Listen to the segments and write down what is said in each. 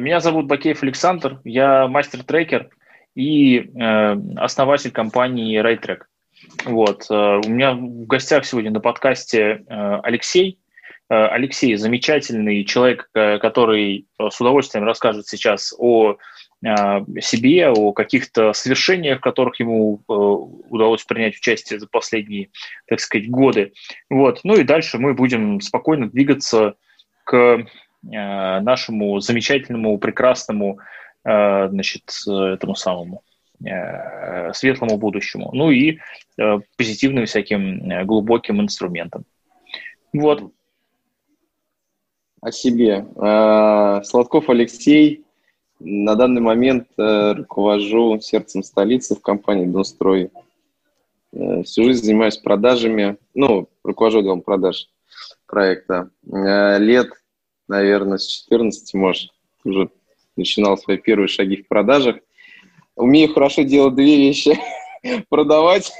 Меня зовут Бакеев Александр, я мастер-трекер и э, основатель компании RayTrack. Вот. Э, у меня в гостях сегодня на подкасте э, Алексей. Э, Алексей – замечательный человек, э, который с удовольствием расскажет сейчас о э, себе, о каких-то свершениях, в которых ему э, удалось принять участие за последние, так сказать, годы. Вот. Ну и дальше мы будем спокойно двигаться к нашему замечательному, прекрасному, э, значит, этому самому э, светлому будущему, ну и позитивным всяким глубоким инструментам. Вот. О себе. Сладков Алексей. На данный момент руковожу сердцем столицы в компании Донстрой. Всю жизнь занимаюсь продажами, ну, руковожу делом продаж проекта. Лет наверное, с 14, может, уже начинал свои первые шаги в продажах. Умею хорошо делать две вещи. Продавать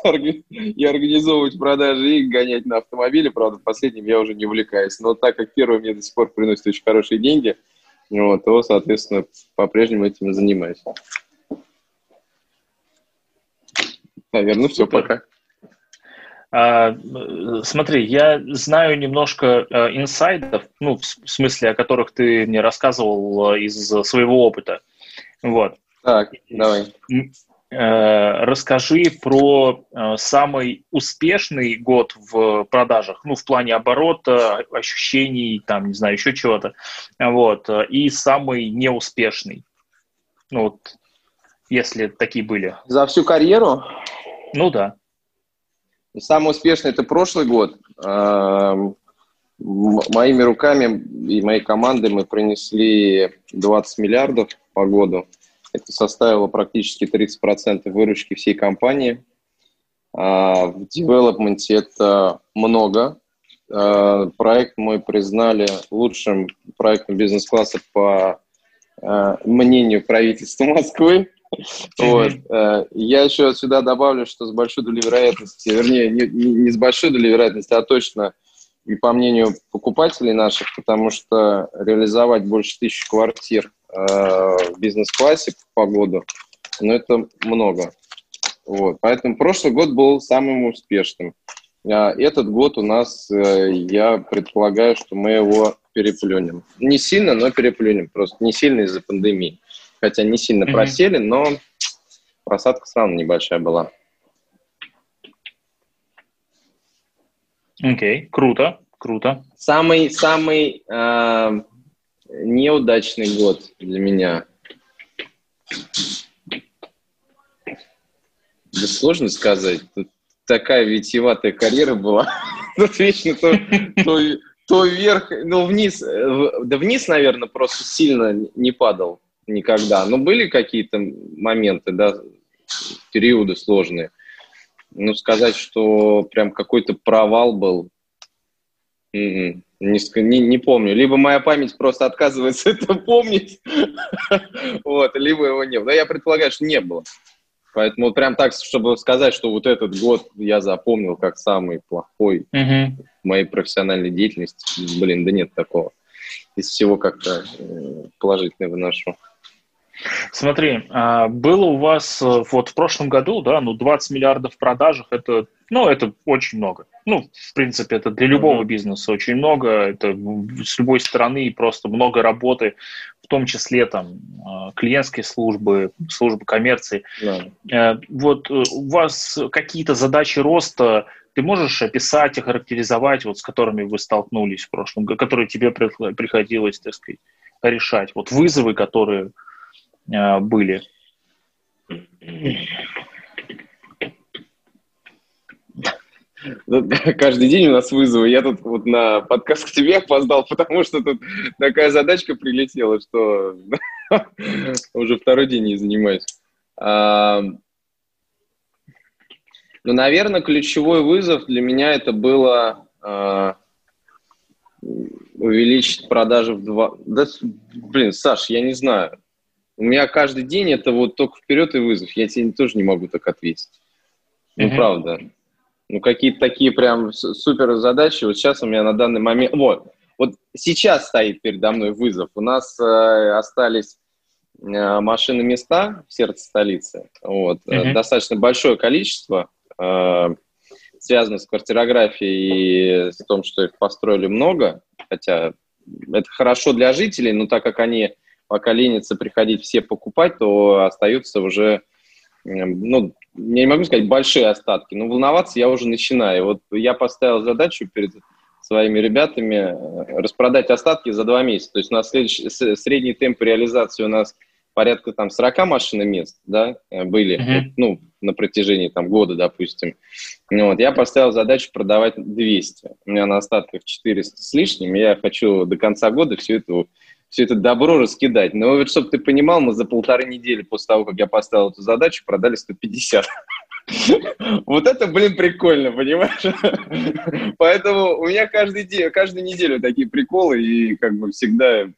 и организовывать продажи и гонять на автомобиле. Правда, последним я уже не увлекаюсь. Но так как первый мне до сих пор приносит очень хорошие деньги, вот, то, соответственно, по-прежнему этим занимаюсь. Наверное, все, пока. А, смотри, я знаю немножко э, инсайдов, ну, в смысле, о которых ты мне рассказывал э, из своего опыта. Вот. Так, давай. Э, расскажи про самый успешный год в продажах, ну, в плане оборота, ощущений, там, не знаю, еще чего-то, вот, и самый неуспешный, ну, вот, если такие были. За всю карьеру? Ну, да. Самый успешный это прошлый год. Эм, моими руками и моей командой мы принесли 20 миллиардов по году. Это составило практически 30% выручки всей компании. А, в девелопменте это много. Э, проект мы признали лучшим проектом бизнес-класса по мнению правительства Москвы. Вот. Э, я еще сюда добавлю, что с большой долей вероятности, вернее, не, не с большой долей вероятности, а точно и по мнению покупателей наших, потому что реализовать больше тысячи квартир э, в бизнес-классе по году, ну, это много. Вот. Поэтому прошлый год был самым успешным. А этот год у нас, э, я предполагаю, что мы его переплюнем. Не сильно, но переплюнем. Просто не сильно из-за пандемии хотя не сильно mm-hmm. просели, но просадка все равно небольшая была. Окей, okay. круто, круто. Самый, самый э, неудачный год для меня. Да сложно сказать. Тут такая витиеватая карьера была. Тут вечно то, то, то вверх, ну вниз. Э, да вниз, наверное, просто сильно не падал никогда. Но были какие-то моменты, да, периоды сложные. Ну, сказать, что прям какой-то провал был, м-м, не, не, не помню. Либо моя память просто отказывается это помнить, вот, либо его не было. Но я предполагаю, что не было. Поэтому прям так, чтобы сказать, что вот этот год я запомнил как самый плохой в моей профессиональной деятельности, блин, да нет такого. Из всего как-то э, положительно выношу. Смотри, а, было у вас э, вот в прошлом году, да, ну 20 миллиардов в продажах, это, ну, это очень много. Ну, в принципе, это для любого бизнеса очень много, это с любой стороны просто много работы, в том числе там а, клиентские службы, службы коммерции. Yeah. Вот э, у вас какие-то задачи роста, ты можешь описать, охарактеризовать, вот с которыми вы столкнулись в прошлом которые тебе приходилось, так сказать, решать, вот вызовы, которые Э, были. Каждый день у нас вызовы. Я тут вот на подкаст к тебе опоздал, потому что тут такая задачка прилетела, что уже второй день не занимаюсь. Ну, наверное, ключевой вызов для меня это было а, увеличить продажи в два... Блин, Саш, я не знаю. У меня каждый день это вот только вперед и вызов. Я тебе тоже не могу так ответить. Ну, mm-hmm. правда. Ну, какие-то такие прям супер задачи. Вот сейчас у меня на данный момент... Вот. Вот сейчас стоит передо мной вызов. У нас э, остались э, машины места в сердце столицы. Вот. Mm-hmm. Достаточно большое количество, э, связано с квартирографией и с том, что их построили много. Хотя это хорошо для жителей, но так как они пока ленятся приходить все покупать, то остаются уже, ну, я не могу сказать большие остатки, но волноваться я уже начинаю. Вот я поставил задачу перед своими ребятами э, распродать остатки за два месяца. То есть у нас следующий, средний темп реализации у нас порядка там 40 машин мест, да, э, были, uh-huh. ну, на протяжении там года, допустим. Ну, вот, я поставил задачу продавать 200. У меня на остатках 400 с лишним, я хочу до конца года все это все это добро раскидать. Но вот, чтобы ты понимал, мы за полторы недели после того, как я поставил эту задачу, продали 150. Вот это, блин, прикольно, понимаешь? Поэтому у меня каждый день, каждую неделю такие приколы, и как бы всегда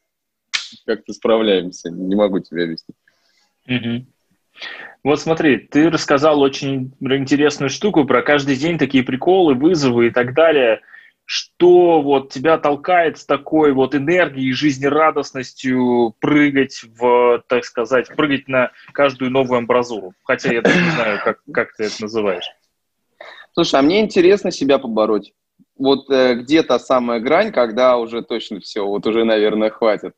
как-то справляемся. Не могу тебе объяснить. Вот смотри, ты рассказал очень интересную штуку про каждый день такие приколы, вызовы и так далее – что вот тебя толкает с такой вот энергией, жизнерадостностью прыгать в, так сказать, прыгать на каждую новую амбразуру? Хотя я даже не знаю, как, как ты это называешь. Слушай, а мне интересно себя побороть. Вот э, где та самая грань, когда уже точно все, вот уже, наверное, хватит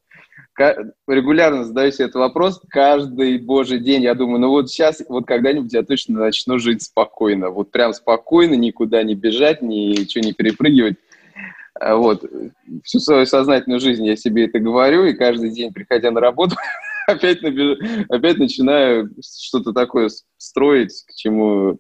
регулярно задаю себе этот вопрос каждый божий день. Я думаю, ну вот сейчас, вот когда-нибудь я точно начну жить спокойно. Вот прям спокойно, никуда не бежать, ничего не перепрыгивать. А вот. Всю свою сознательную жизнь я себе это говорю, и каждый день, приходя на работу, опять, набеж... опять начинаю что-то такое строить, к чему...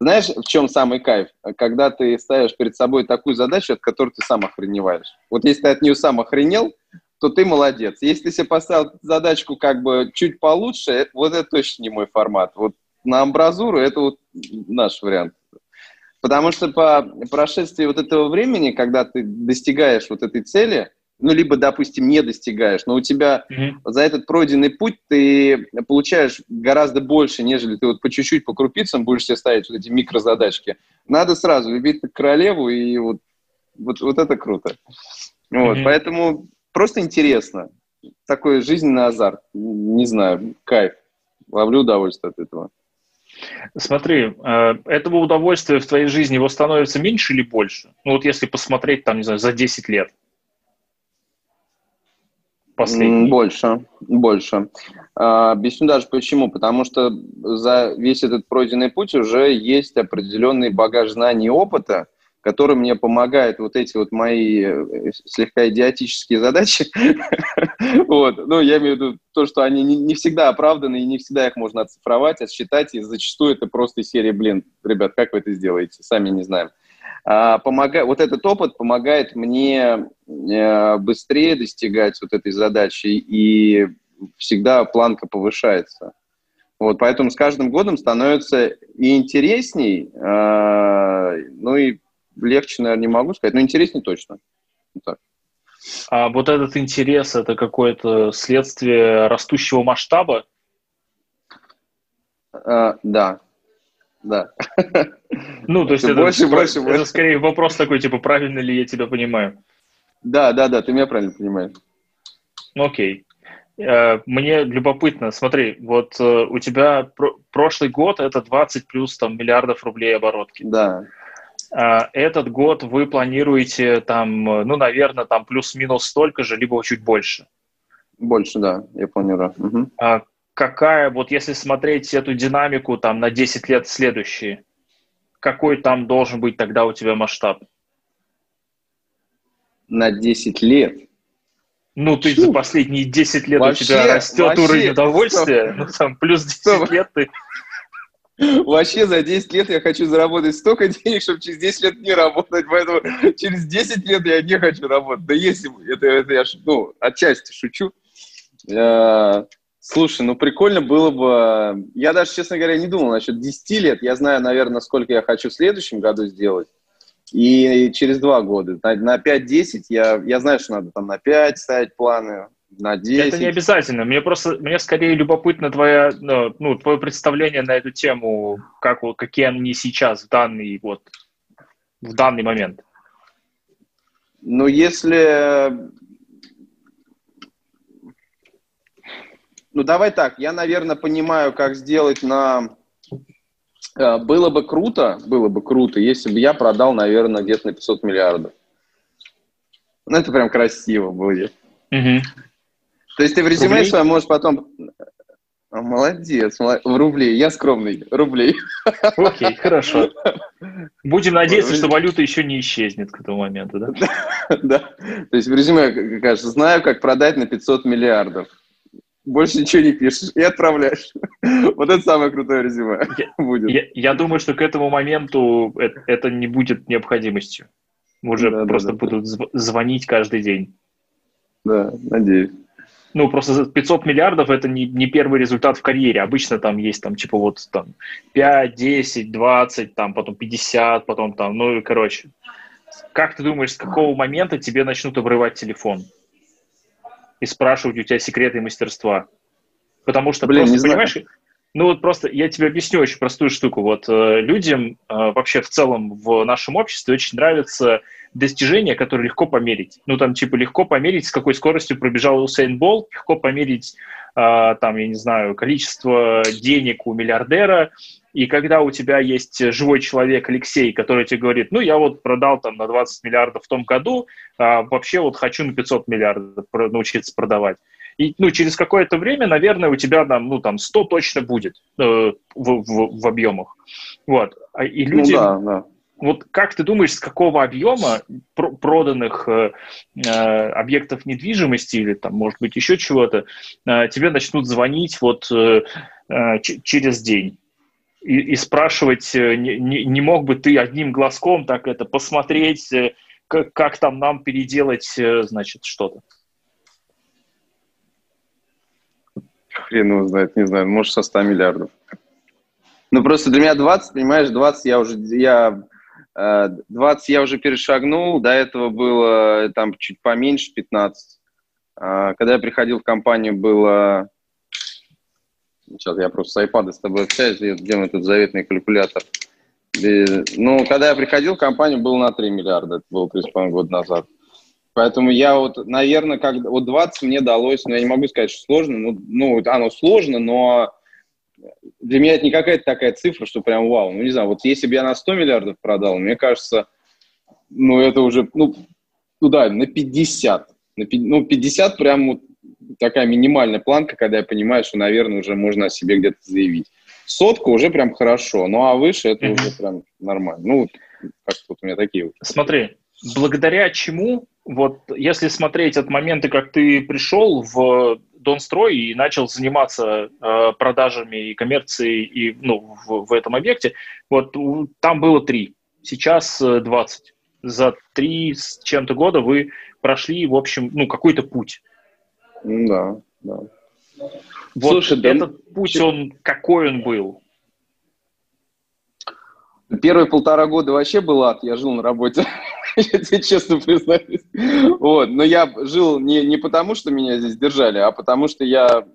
Знаешь, в чем самый кайф? Когда ты ставишь перед собой такую задачу, от которой ты сам охреневаешь. Вот если ты от нее сам охренел, то ты молодец. Если ты себе поставил задачку как бы чуть получше, вот это точно не мой формат. Вот на амбразуру это вот наш вариант. Потому что по прошествии вот этого времени, когда ты достигаешь вот этой цели, ну, либо, допустим, не достигаешь, но у тебя mm-hmm. за этот пройденный путь ты получаешь гораздо больше, нежели ты вот по чуть-чуть, по крупицам будешь себе ставить вот эти микрозадачки. Надо сразу любить королеву, и вот, вот, вот это круто. Вот, mm-hmm. поэтому просто интересно. Такой жизненный азарт. Не знаю, кайф. Ловлю удовольствие от этого. Смотри, э, этого удовольствия в твоей жизни его становится меньше или больше? Ну вот если посмотреть, там, не знаю, за 10 лет. Последний. Больше, больше. А, объясню даже почему. Потому что за весь этот пройденный путь уже есть определенный багаж знаний и опыта, который мне помогает вот эти вот мои э, слегка идиотические задачи. вот. Ну, я имею в виду то, что они не, всегда оправданы, и не всегда их можно оцифровать, отсчитать, и зачастую это просто серия, блин, ребят, как вы это сделаете? Сами не знаем. А, помога... Вот этот опыт помогает мне э, быстрее достигать вот этой задачи, и всегда планка повышается. Вот, поэтому с каждым годом становится и интересней, э, ну и легче, наверное, не могу сказать, но интереснее точно. Вот так. А вот этот интерес – это какое-то следствие растущего масштаба? А, да, да. Ну, то есть это, больше, больше, это больше. скорее вопрос такой, типа, правильно ли я тебя понимаю? Да, да, да, ты меня правильно понимаешь. Окей. Э, мне любопытно, смотри, вот э, у тебя прошлый год это 20 плюс там миллиардов рублей оборотки. Да. А, этот год вы планируете там, ну, наверное, там плюс-минус столько же, либо чуть больше? Больше, да, я планирую. Угу. А какая, вот если смотреть эту динамику там на 10 лет следующие, какой там должен быть тогда у тебя масштаб? На 10 лет? Ну, ты за последние 10 лет вообще, у тебя растет вообще, уровень удовольствия, ну, там, плюс 10 стоп. лет ты Вообще за 10 лет я хочу заработать столько денег, чтобы через 10 лет не работать, поэтому через 10 лет я не хочу работать. Да если это, это я ну, отчасти шучу. Э, слушай, ну прикольно было бы... Я даже, честно говоря, не думал насчет 10 лет. Я знаю, наверное, сколько я хочу в следующем году сделать. И через два года. На, на 5-10 я, я знаю, что надо там на 5 ставить планы, на 10. Это не обязательно. Мне просто, мне скорее любопытно твоя, ну, ну, твое представление на эту тему, как, какие они сейчас в данный, вот, в данный момент. Ну, если... Ну, давай так, я, наверное, понимаю, как сделать на... Э, было бы круто, было бы круто, если бы я продал, наверное, где-то на 500 миллиардов. Ну, это прям красиво будет. Угу. То есть ты в резюме Рублей? своем можешь потом... Молодец, молодец, в рублей. Я скромный, рублей. Окей, хорошо. Будем надеяться, что валюта еще не исчезнет к этому моменту, да? Да. То есть в резюме, кажется, знаю, как продать на 500 миллиардов. Больше ничего не пишешь и отправляешь. Вот это самое крутое резюме будет. Я, думаю, что к этому моменту это, не будет необходимостью. Уже просто будут звонить каждый день. Да, надеюсь ну, просто 500 миллиардов это не, не первый результат в карьере. Обычно там есть там, типа, вот там 5, 10, 20, там, потом 50, потом там, ну, короче. Как ты думаешь, с какого момента тебе начнут обрывать телефон? И спрашивать у тебя секреты мастерства? Потому что Блин, просто, понимаешь, знаю. ну вот просто я тебе объясню очень простую штуку. Вот э, людям э, вообще в целом в нашем обществе очень нравится достижения, которые легко померить. Ну, там, типа, легко померить, с какой скоростью пробежал Усейн Болт, легко померить, э, там, я не знаю, количество денег у миллиардера, и когда у тебя есть живой человек, Алексей, который тебе говорит, ну, я вот продал там на 20 миллиардов в том году, а вообще вот хочу на 500 миллиардов научиться продавать. И, ну, через какое-то время, наверное, у тебя там, ну, там 100 точно будет э, в, в, в объемах. Вот. А, и люди... Ну, да, да вот как ты думаешь, с какого объема проданных э, э, объектов недвижимости или там, может быть, еще чего-то, э, тебе начнут звонить вот э, через день? И, и спрашивать, не, не, не мог бы ты одним глазком так это посмотреть, как, как там нам переделать, значит, что-то? Хрен его знает, не знаю, может, со 100 миллиардов. Ну, просто для меня 20, понимаешь, 20 я уже, я 20 я уже перешагнул, до этого было э, там чуть поменьше, 15. А, когда я приходил в компанию, было... Сейчас я просто с iPad с тобой общаюсь, где мой этот заветный калькулятор. Ну, когда я приходил в компанию, было на 3 миллиарда, это было 3,5 года назад. Поэтому я вот, наверное, как вот 20 мне далось, но я не могу сказать, что сложно, ну, ну оно сложно, но для меня это не какая-то такая цифра, что прям вау. Ну, не знаю, вот если бы я на 100 миллиардов продал, мне кажется, ну, это уже, ну, ну да, на 50. На, ну, 50 прям вот такая минимальная планка, когда я понимаю, что, наверное, уже можно о себе где-то заявить. Сотка уже прям хорошо, ну, а выше это mm-hmm. уже прям нормально. Ну, как вот у меня такие вот. Смотри, благодаря чему, вот если смотреть от момента, как ты пришел в Донстрой и начал заниматься э, продажами и коммерцией и, ну, в, в этом объекте, вот там было три, сейчас 20. Э, За три с чем-то года вы прошли, в общем, ну, какой-то путь. Да, да. Вот Слушай, этот да... путь, он какой он был? Первые полтора года вообще был ад, я жил на работе, я тебе честно признаюсь. Вот. Но я жил не, не потому, что меня здесь держали, а потому что я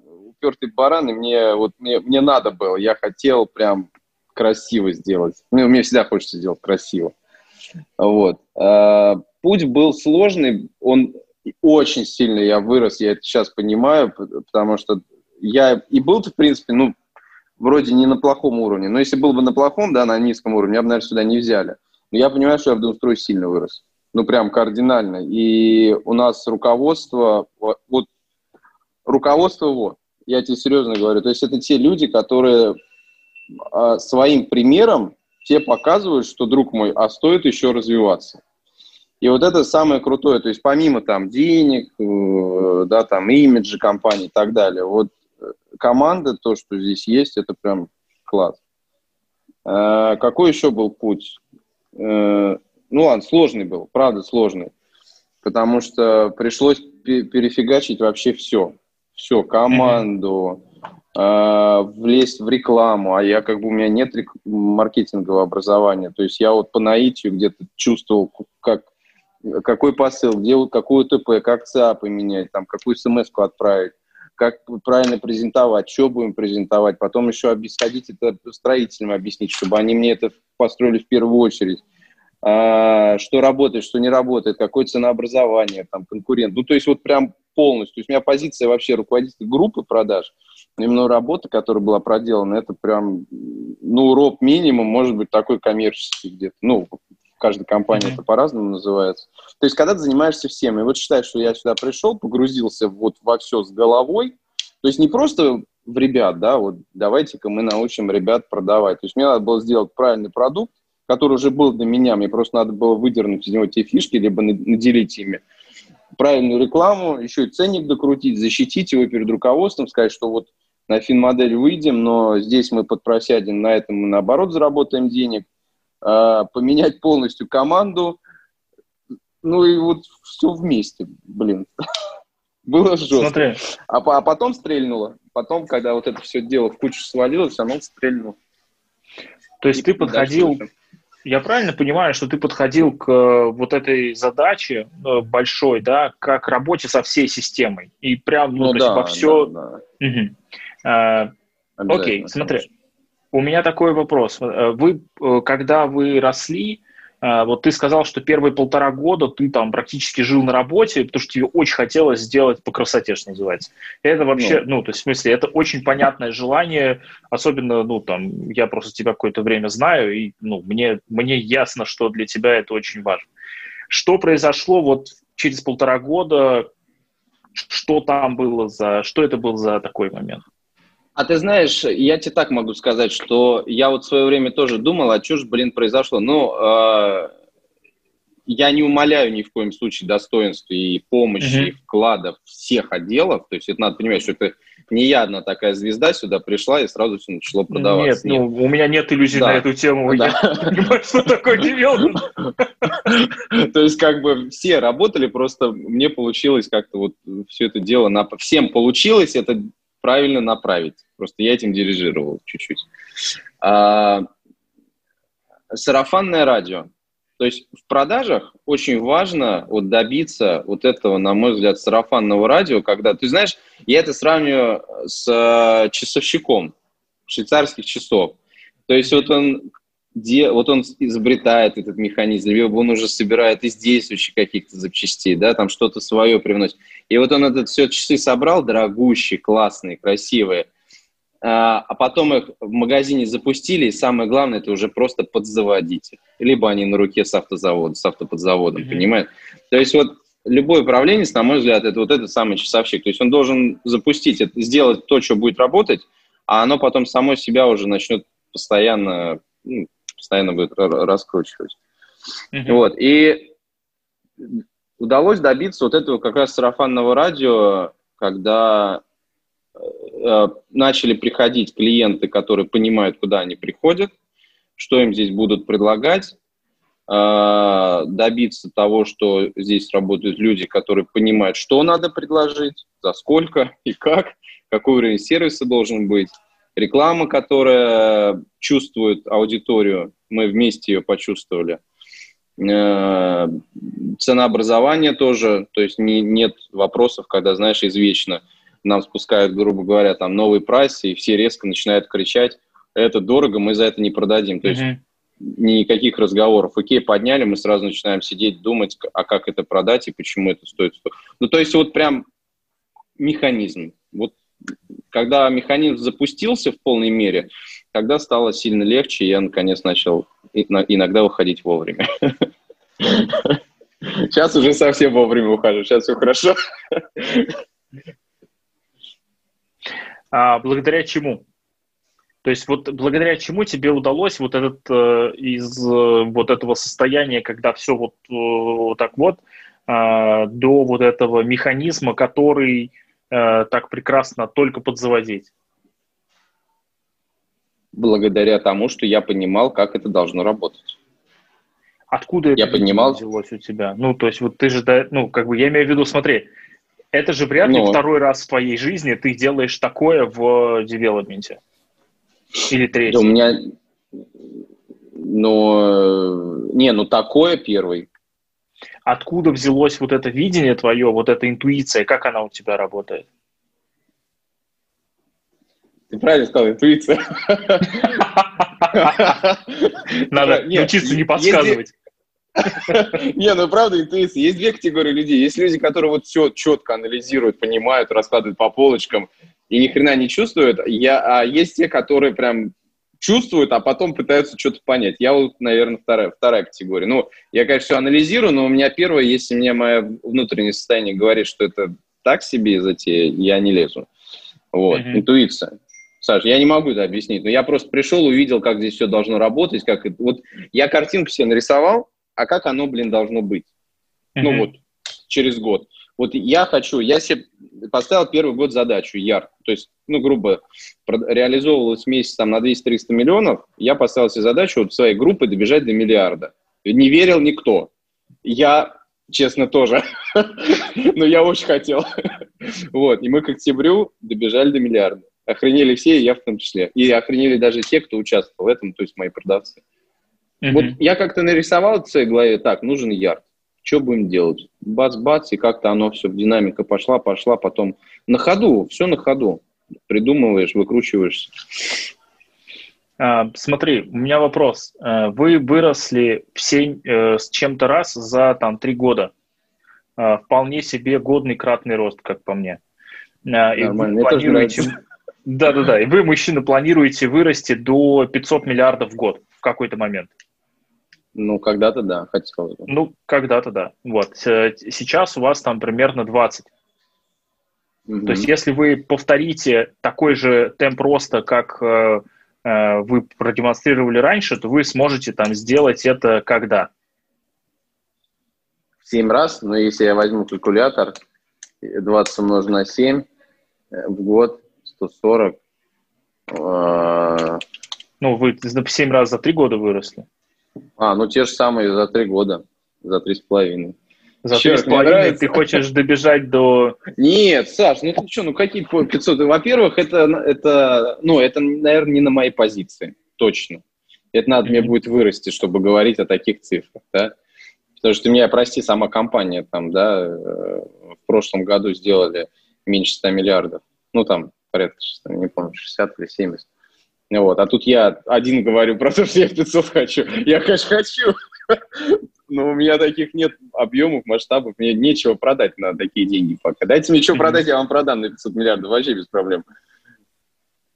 упертый баран, и мне, вот, мне, мне надо было, я хотел прям красиво сделать. Ну, мне всегда хочется сделать красиво. Вот. А, путь был сложный, он очень сильно я вырос, я это сейчас понимаю, потому что я и был, в принципе, ну, вроде не на плохом уровне. Но если был бы на плохом, да, на низком уровне, я бы, наверное, сюда не взяли. Но я понимаю, что я в Донстрой сильно вырос. Ну, прям кардинально. И у нас руководство, вот, руководство вот, я тебе серьезно говорю, то есть это те люди, которые а, своим примером те показывают, что, друг мой, а стоит еще развиваться. И вот это самое крутое, то есть помимо там денег, э, да, там имиджа компании и так далее, вот команда, то, что здесь есть, это прям класс. А, какой еще был путь? А, ну ладно, сложный был, правда сложный. Потому что пришлось перефигачить вообще все. Все, команду, э, влезть в рекламу, а я как бы у меня нет маркетингового образования. То есть я вот по наитию где-то чувствовал, как, какой посыл, где какую ТП, как ЦАПы менять, там, какую смс-ку отправить как правильно презентовать, что будем презентовать, потом еще сходить это строителям объяснить, чтобы они мне это построили в первую очередь. а, что работает, что не работает, какое ценообразование, там, конкурент. Ну, то есть вот прям полностью. То есть у меня позиция вообще руководителя группы продаж, именно работа, которая была проделана, это прям, ну, роб минимум, может быть, такой коммерческий где-то. Ну, каждой компании mm-hmm. это по-разному называется. То есть, когда ты занимаешься всем, и вот считай, что я сюда пришел, погрузился вот во все с головой, то есть не просто в ребят, да, вот давайте-ка мы научим ребят продавать. То есть мне надо было сделать правильный продукт, который уже был для меня, мне просто надо было выдернуть из него те фишки, либо наделить ими правильную рекламу, еще и ценник докрутить, защитить его перед руководством, сказать, что вот на финмодель выйдем, но здесь мы подпросядем, на этом мы наоборот заработаем денег, поменять полностью команду, ну и вот все вместе, блин. Было жестко. Смотри. А, а потом стрельнуло. Потом, когда вот это все дело в кучу свалилось, оно стрельнуло. То есть и ты подходил, я правильно понимаю, что ты подходил к э, вот этой задаче э, большой, да, как работе со всей системой и прям, ну, ну то да, есть во все. Да, да. Угу. А, окей, смотри, конечно. У меня такой вопрос. Э, вы, когда вы росли, а, вот ты сказал, что первые полтора года ты там практически жил на работе, потому что тебе очень хотелось сделать по красоте, что называется. Это вообще, ну, ну то есть в смысле, это очень понятное желание, особенно, ну, там, я просто тебя какое-то время знаю, и, ну, мне, мне ясно, что для тебя это очень важно. Что произошло вот через полтора года, что там было за, что это был за такой момент? А ты знаешь, я тебе так могу сказать, что я вот в свое время тоже думал, а что же, блин, произошло. Ну, э, я не умоляю ни в коем случае достоинства и помощи, mm-hmm. и вкладов всех отделов. То есть это надо понимать, что это не я одна такая звезда сюда пришла и сразу все начало продаваться. Нет, нет. ну, у меня нет иллюзий да. на эту тему. Да. Я понимаю, что такое девелопмент. То есть как бы все работали, просто мне получилось как-то вот все это дело, на... всем получилось это правильно направить. Просто я этим дирижировал чуть-чуть. А, сарафанное радио. То есть в продажах очень важно вот добиться вот этого, на мой взгляд, сарафанного радио, когда, ты знаешь, я это сравниваю с э, часовщиком швейцарских часов. То есть вот он где вот он изобретает этот механизм, либо он уже собирает из действующих каких-то запчастей, да, там что-то свое привносит. И вот он этот все часы собрал, дорогущие, классные, красивые, а, а потом их в магазине запустили, и самое главное, это уже просто подзаводить Либо они на руке с автозавода, с автоподзаводом, mm-hmm. понимаешь? То есть вот любой управленец, на мой взгляд, это вот этот самый часовщик. То есть он должен запустить, сделать то, что будет работать, а оно потом само себя уже начнет постоянно ну, постоянно будет раскручивать. Mm-hmm. Вот, и удалось добиться вот этого как раз сарафанного радио, когда э, начали приходить клиенты, которые понимают, куда они приходят, что им здесь будут предлагать, э, добиться того, что здесь работают люди, которые понимают, что надо предложить, за сколько и как, какой уровень сервиса должен быть, реклама, которая чувствует аудиторию, мы вместе ее почувствовали. Э, ценообразование тоже, то есть не, нет вопросов, когда, знаешь, извечно нам спускают, грубо говоря, там новый прайс, и все резко начинают кричать, это дорого, мы за это не продадим. То есть mm-hmm. никаких разговоров. Окей, подняли, мы сразу начинаем сидеть, думать, а как это продать и почему это стоит. Ну, то есть вот прям механизм. Вот когда механизм запустился в полной мере, тогда стало сильно легче, и я наконец начал иногда уходить вовремя. Сейчас уже совсем вовремя ухожу, сейчас все хорошо. А благодаря чему? То есть вот благодаря чему тебе удалось вот этот э, из э, вот этого состояния, когда все вот, э, вот так вот, э, до вот этого механизма, который э, так прекрасно только подзаводить? Благодаря тому, что я понимал, как это должно работать. Откуда я это понимал... взялось у тебя? Ну, то есть вот ты же, ну, как бы я имею в виду, смотри, это же вряд ли Но... второй раз в твоей жизни ты делаешь такое в девелопменте. Или третий. Да, у меня... Ну, не, ну такое первый. Откуда взялось вот это видение твое, вот эта интуиция, как она у тебя работает? Ты правильно сказал, интуиция. Надо научиться не подсказывать. Не, ну правда интуиция. Есть две категории людей. Есть люди, которые вот все четко анализируют, понимают, раскладывают по полочкам и ни хрена не чувствуют. Я, а есть те, которые прям чувствуют, а потом пытаются что-то понять. Я вот, наверное, вторая, вторая категория. Ну, я, конечно, все анализирую, но у меня первое, если мне мое внутреннее состояние говорит, что это так себе затея, я не лезу. Вот, mm-hmm. интуиция. Саша, я не могу это объяснить, но я просто пришел, увидел, как здесь все должно работать, как это... вот я картинку себе нарисовал, а как оно, блин, должно быть? Mm-hmm. Ну вот через год. Вот я хочу, я себе поставил первый год задачу ярко, то есть, ну, грубо, реализовывалась месяц там на 200-300 миллионов, я поставил себе задачу вот своей группы добежать до миллиарда. Не верил никто. Я, честно, тоже. Но я очень хотел. Вот, и мы к октябрю добежали до миллиарда. Охренели все, и я в том числе. И охренели даже те, кто участвовал в этом, то есть мои продавцы. Mm-hmm. Вот я как-то нарисовал в своей голове, так, нужен ярд. Что будем делать? Бац-бац, и как-то оно все, динамика пошла, пошла, потом на ходу, все на ходу. Придумываешь, выкручиваешься. А, смотри, у меня вопрос. Э, вы выросли все э, с чем-то раз за там три года. А, вполне себе годный кратный рост, как по мне. И Нормально, вы планируете... Да-да-да, и вы, мужчина, планируете вырасти до 500 миллиардов в год в какой-то момент. Ну, когда-то да, хотел. Ну, когда-то да. Вот. Сейчас у вас там примерно 20. Угу. То есть, если вы повторите такой же темп роста, как э, э, вы продемонстрировали раньше, то вы сможете там сделать это когда? В 7 раз, но если я возьму калькулятор, 20 умножить на 7 э, в год, 140. Э... Ну, вы в 7 раз за 3 года выросли. А, ну те же самые за 3 года, за 3,5. За с половиной ты хочешь добежать до... Нет, Саш, ну ты что, ну какие 500? Во-первых, это, это, ну, это, наверное, не на моей позиции, точно. Это надо mm-hmm. мне будет вырасти, чтобы говорить о таких цифрах, да? Потому что меня, прости, сама компания там, да, э, в прошлом году сделали меньше 100 миллиардов. Ну, там, порядка, не помню, 60 или 70. Вот. А тут я один говорю про то, что я 500 хочу. Я, конечно, хочу, но у меня таких нет объемов, масштабов, мне нечего продать на такие деньги пока. Дайте мне что продать, я вам продам на 500 миллиардов, вообще без проблем.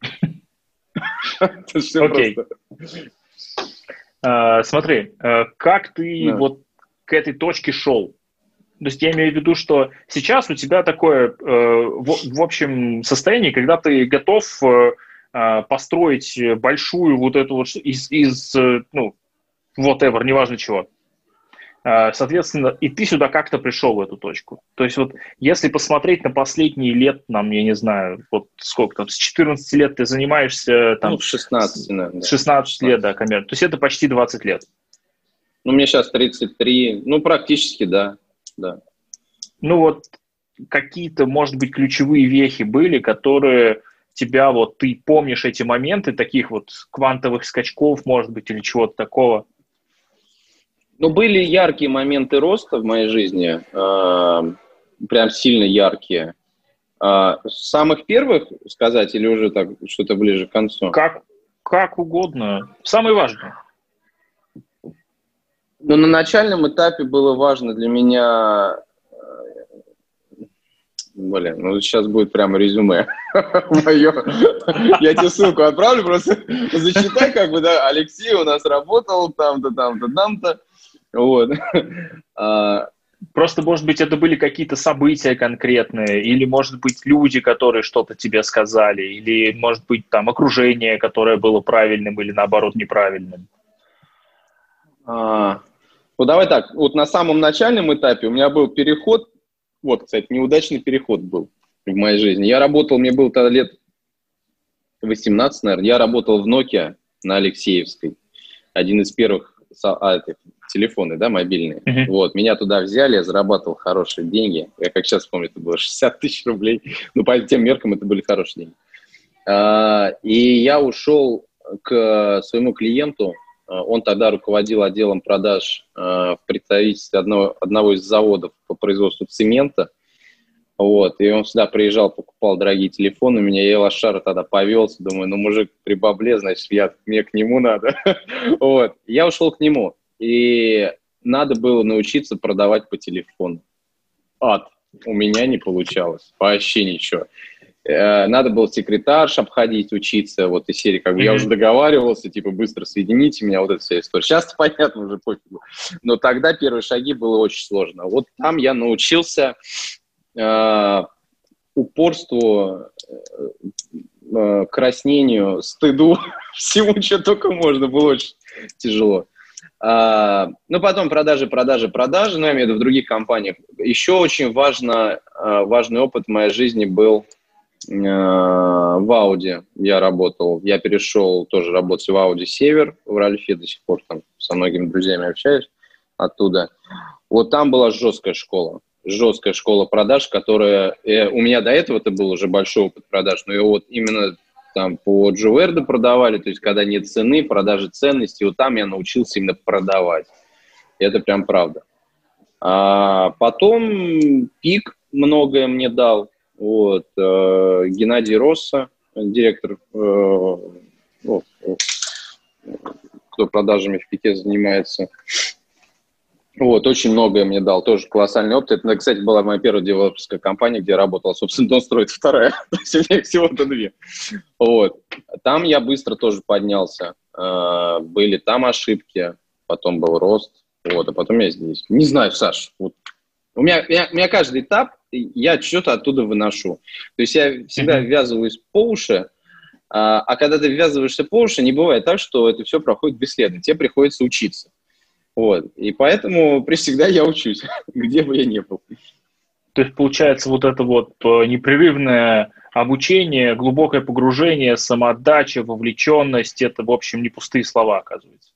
Окей. А, смотри, э, как ты вот к этой точке шел? То есть я имею в виду, что сейчас у тебя такое, э, в общем, состояние, когда ты готов э, построить большую вот эту вот из, из ну, whatever, неважно чего. А, соответственно, и ты сюда как-то пришел в эту точку. То есть вот если посмотреть на последние лет, нам, я не знаю, вот сколько там, с 14 лет ты занимаешься там... Ну, 16, наверное. 16, 16 лет, да, коммерчески. То есть это почти 20 лет. Ну, мне сейчас 33, ну, практически, да, да. Ну, вот какие-то, может быть, ключевые вехи были, которые тебя вот, ты помнишь эти моменты таких вот квантовых скачков, может быть, или чего-то такого? Ну, были яркие моменты роста в моей жизни, э, прям сильно яркие. Э, самых первых сказать или уже так что-то ближе к концу? Как, как угодно. Самое важное. Ну, на начальном этапе было важно для меня Блин, ну сейчас будет прямо резюме мое. Я тебе ссылку отправлю, просто зачитай, как бы, да, Алексей у нас работал там-то, там-то, там-то. Вот. А, просто, может быть, это были какие-то события конкретные, или, может быть, люди, которые что-то тебе сказали, или, может быть, там, окружение, которое было правильным или, наоборот, неправильным. А, ну, давай так, вот на самом начальном этапе у меня был переход вот, кстати, неудачный переход был в моей жизни. Я работал, мне было тогда лет 18, наверное. Я работал в Nokia на Алексеевской. Один из первых а, этих, телефоны, да, мобильные. Uh-huh. Вот, меня туда взяли, я зарабатывал хорошие деньги. Я как сейчас помню, это было 60 тысяч рублей. Ну, по тем меркам это были хорошие деньги. А, и я ушел к своему клиенту. А, он тогда руководил отделом продаж Э, в представительстве одного, одного из заводов по производству цемента. Вот, и он сюда приезжал, покупал дорогие телефоны, у меня я лошара тогда повелся, думаю, ну, мужик при бабле, значит, я, мне к нему надо. вот, я ушел к нему, и надо было научиться продавать по телефону. Ад. У меня не получалось. Вообще ничего. Э, надо было секретарш обходить, учиться, вот из серии, как бы mm-hmm. я уже договаривался, типа, быстро соедините меня, вот эта вся история. Сейчас понятно уже пофигу. Но тогда первые шаги было очень сложно. Вот там я научился э, упорству, э, э, краснению, стыду, всему, что только можно, было очень тяжело. А, ну, потом продажи, продажи, продажи, ну, я имею в виду в других компаниях. Еще очень важно, а, важный опыт в моей жизни был а, в Ауди я работал. Я перешел тоже работать в Ауди Север в Ральфе, до сих пор там со многими друзьями общаюсь оттуда. Вот там была жесткая школа. Жесткая школа продаж, которая... Э, у меня до этого это был уже большой опыт продаж, но и вот именно там по Джовердо продавали, то есть когда нет цены, продажи ценностей, вот там я научился именно продавать. Это прям правда. А потом пик многое мне дал. Вот, э, Геннадий Росса, директор, э, ну, кто продажами в пике занимается, вот, очень многое мне дал, тоже колоссальный опыт. Это, кстати, была моя первая девелоперская компания, где я работал, собственно, Дон строит вторая, то есть у меня всего-то две. Вот. Там я быстро тоже поднялся. А, были там ошибки, потом был рост, вот, а потом я здесь. Не знаю, Саш, вот. У меня, у меня каждый этап, я что-то оттуда выношу. То есть я всегда ввязываюсь по уши, а, а когда ты ввязываешься по уши, не бывает так, что это все проходит бесследно. Тебе приходится учиться. Вот. И поэтому прежде всегда я учусь, где бы я ни был. То есть, получается, вот это вот э, непрерывное обучение, глубокое погружение, самоотдача, вовлеченность, это, в общем, не пустые слова, оказывается,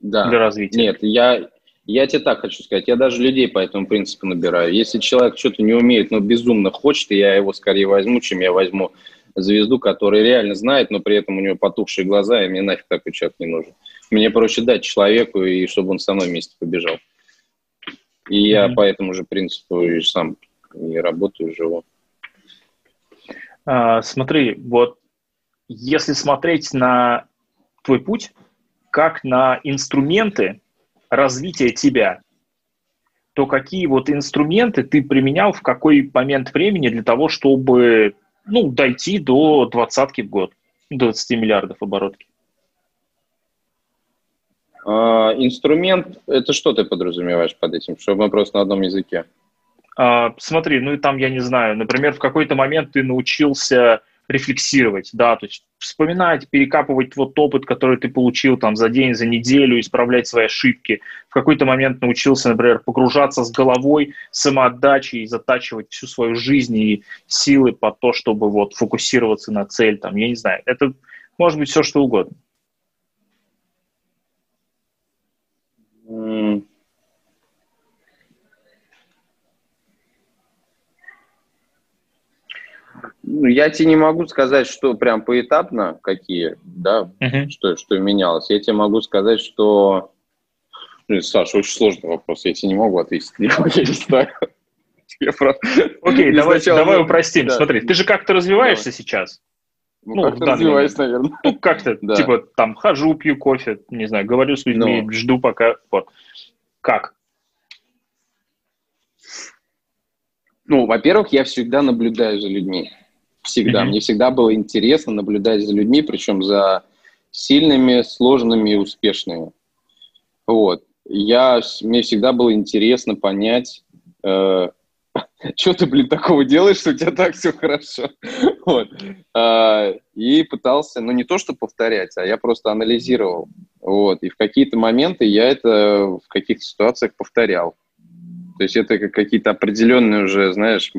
да. для развития. Нет, я, я тебе так хочу сказать, я даже людей по этому принципу набираю. Если человек что-то не умеет, но безумно хочет, я его скорее возьму, чем я возьму звезду, которая реально знает, но при этом у него потухшие глаза, и мне нафиг такой человек не нужен. Мне проще дать человеку, и чтобы он со мной вместе побежал. И mm-hmm. я по этому же принципу и сам и работаю, и живу. А, смотри, вот если смотреть на твой путь, как на инструменты развития тебя, то какие вот инструменты ты применял в какой момент времени для того, чтобы ну, дойти до двадцатки в год, 20 миллиардов оборотки? А, инструмент, это что ты подразумеваешь под этим? Чтобы мы просто на одном языке? А, смотри, ну и там, я не знаю, например, в какой-то момент ты научился рефлексировать, да, то есть вспоминать, перекапывать вот опыт, который ты получил там за день, за неделю, исправлять свои ошибки. В какой-то момент научился, например, погружаться с головой, самоотдачей затачивать всю свою жизнь и силы по то, чтобы вот фокусироваться на цель, там, я не знаю, это может быть все что угодно. Ну, я тебе не могу сказать, что прям поэтапно какие, да, uh-huh. что, что менялось. Я тебе могу сказать, что... Ну, Саша, очень сложный вопрос, я тебе не могу ответить. Я не знаю. Окей, давай, давай упростим. Да. Смотри, ты же как-то развиваешься давай. сейчас. Ну, ну как-то развиваюсь, наверное. Ну, как-то, да. типа, там, хожу, пью кофе, не знаю, говорю с людьми, ну. жду пока, вот. Как? Ну, во-первых, я всегда наблюдаю за людьми. Всегда. Mm-hmm. Мне всегда было интересно наблюдать за людьми, причем за сильными, сложными и успешными. Вот. Я, мне всегда было интересно понять, э, что ты, блин, такого делаешь, что у тебя так все хорошо. вот. а, и пытался, ну, не то, что повторять, а я просто анализировал. Вот. И в какие-то моменты я это в каких-то ситуациях повторял. То есть это какие-то определенные уже, знаешь,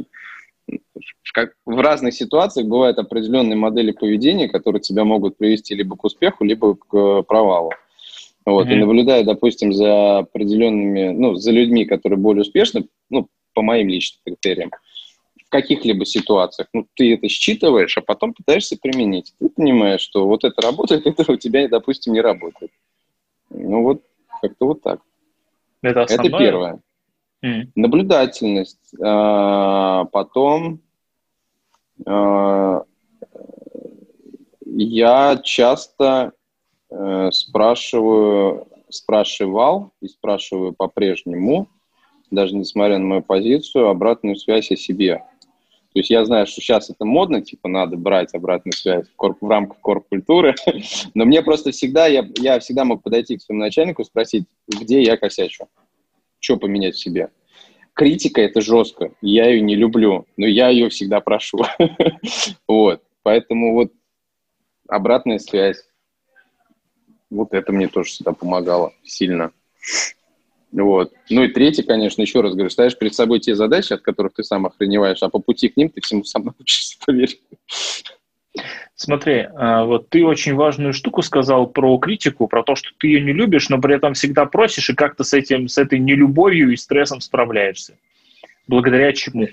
как в разных ситуациях бывают определенные модели поведения, которые тебя могут привести либо к успеху, либо к э, провалу. Вот, mm-hmm. и наблюдая, допустим, за определенными, ну, за людьми, которые более успешны, ну, по моим личным критериям, в каких-либо ситуациях, ну, ты это считываешь, а потом пытаешься применить. Ты понимаешь, что вот это работает, это у тебя, допустим, не работает. Ну, вот как-то вот так. Это, это первое. Mm. Наблюдательность. А, потом а, я часто а, спрашиваю спрашивал и спрашиваю по-прежнему, даже несмотря на мою позицию, обратную связь о себе. То есть я знаю, что сейчас это модно, типа надо брать обратную связь в, корп, в рамках корп-культуры, но мне просто всегда, я, я всегда мог подойти к своему начальнику и спросить, где я косячу, что поменять в себе. Критика – это жестко, я ее не люблю, но я ее всегда прошу. вот, поэтому вот обратная связь, вот это мне тоже всегда помогало сильно. Вот. Ну и третье, конечно, еще раз говорю, ставишь перед собой те задачи, от которых ты сам охреневаешь, а по пути к ним ты всему сам научишься, поверь. Смотри, а, вот ты очень важную штуку сказал про критику, про то, что ты ее не любишь, но при этом всегда просишь и как-то с этим, с этой нелюбовью и стрессом справляешься. Благодаря чему?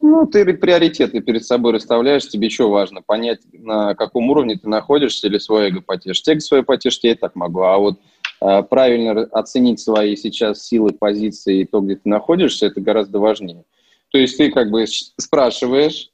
Ну, ты приоритеты перед собой расставляешь, тебе что важно? Понять, на каком уровне ты находишься или свое эго потешить. Эго свое потешить я и так могу, а вот э, правильно оценить свои сейчас силы, позиции и то, где ты находишься, это гораздо важнее. То есть ты как бы спрашиваешь,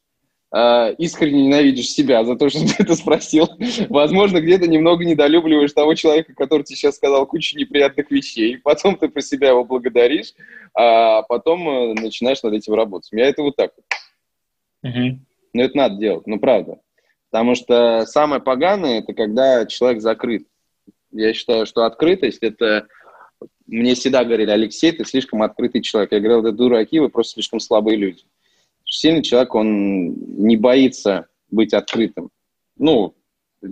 э, искренне ненавидишь себя за то, что ты это спросил. Возможно, где-то немного недолюбливаешь того человека, который тебе сейчас сказал кучу неприятных вещей. Потом ты про себя его благодаришь, а потом э, начинаешь над этим работать. У меня это вот так вот. Угу. Но это надо делать, ну правда. Потому что самое поганое – это когда человек закрыт. Я считаю, что открытость – это мне всегда говорили, Алексей, ты слишком открытый человек. Я говорил, да дураки, вы просто слишком слабые люди сильный человек, он не боится быть открытым. Ну,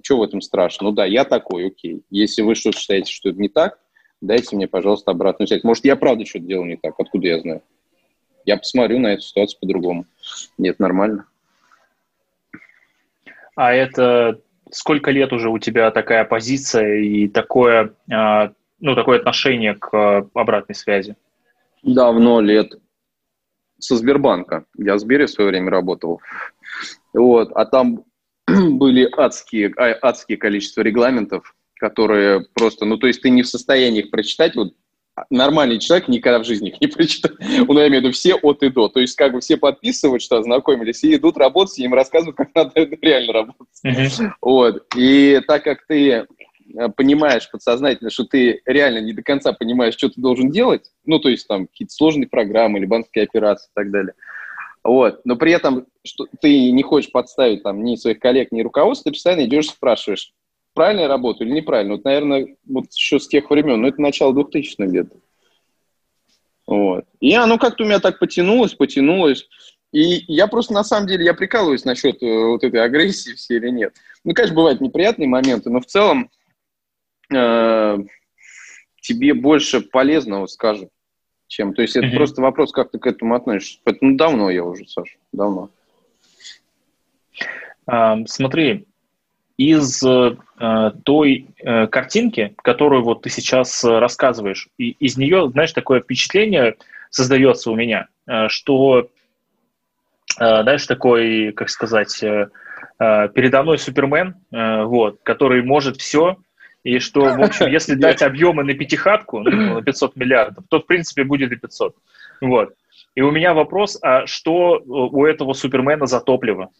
что в этом страшно? Ну да, я такой, окей. Если вы что-то считаете, что это не так, дайте мне, пожалуйста, обратную связь. Может, я правда что-то делал не так, откуда я знаю? Я посмотрю на эту ситуацию по-другому. Нет, нормально. А это сколько лет уже у тебя такая позиция и такое, а, ну, такое отношение к обратной связи? Давно лет со Сбербанка. Я в Сбере в свое время работал. Вот, а там были адские, а, адские количество регламентов, которые просто, ну, то есть ты не в состоянии их прочитать, вот нормальный человек никогда в жизни их не прочитает. Ну, я имею в виду все от и до. То есть как бы все подписывают, что ознакомились, и идут работать, и им рассказывают, как надо реально работать. Вот. И так как ты понимаешь подсознательно, что ты реально не до конца понимаешь, что ты должен делать, ну, то есть там какие-то сложные программы или банковские операции и так далее, вот, но при этом что ты не хочешь подставить там ни своих коллег, ни руководство, ты постоянно идешь спрашиваешь, правильно я работаю или неправильно. Вот, наверное, вот еще с тех времен, ну, это начало 2000-х где-то. Вот. И оно как-то у меня так потянулось, потянулось. И я просто, на самом деле, я прикалываюсь насчет э, вот этой агрессии все или нет. Ну, конечно, бывают неприятные моменты, но в целом э, тебе больше полезного скажут, чем. То есть это mm-hmm. просто вопрос, как ты к этому относишься. Ну, давно я уже, Саша, давно. А, смотри, из э, той э, картинки, которую вот ты сейчас рассказываешь, и из нее, знаешь, такое впечатление создается у меня, э, что, э, знаешь, такой, как сказать, э, э передо мной Супермен, э, вот, который может все, и что, в общем, если дать объемы на пятихатку, ну, на 500 миллиардов, то, в принципе, будет и 500. Вот. И у меня вопрос, а что у этого Супермена за топливо?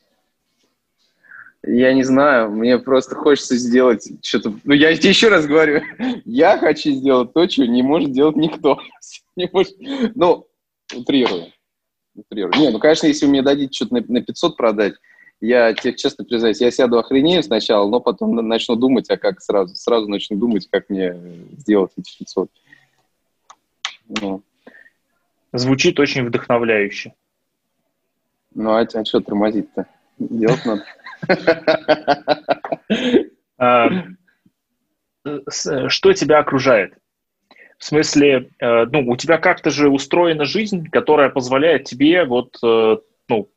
Я не знаю, мне просто хочется сделать что-то... Ну, я еще раз говорю, я хочу сделать то, что не может делать никто. Не может... Ну, утрирую. утрирую. Не, ну, конечно, если вы мне дадите что-то на 500 продать, я тебе честно признаюсь, я сяду охренею сначала, но потом начну думать, а как сразу, сразу начну думать, как мне сделать эти 500. Ну. Звучит очень вдохновляюще. Ну, а, а что тормозить-то? Делать надо. А, что тебя окружает? В смысле, э, ну, у тебя как-то же устроена жизнь, которая позволяет тебе вот, э, ну,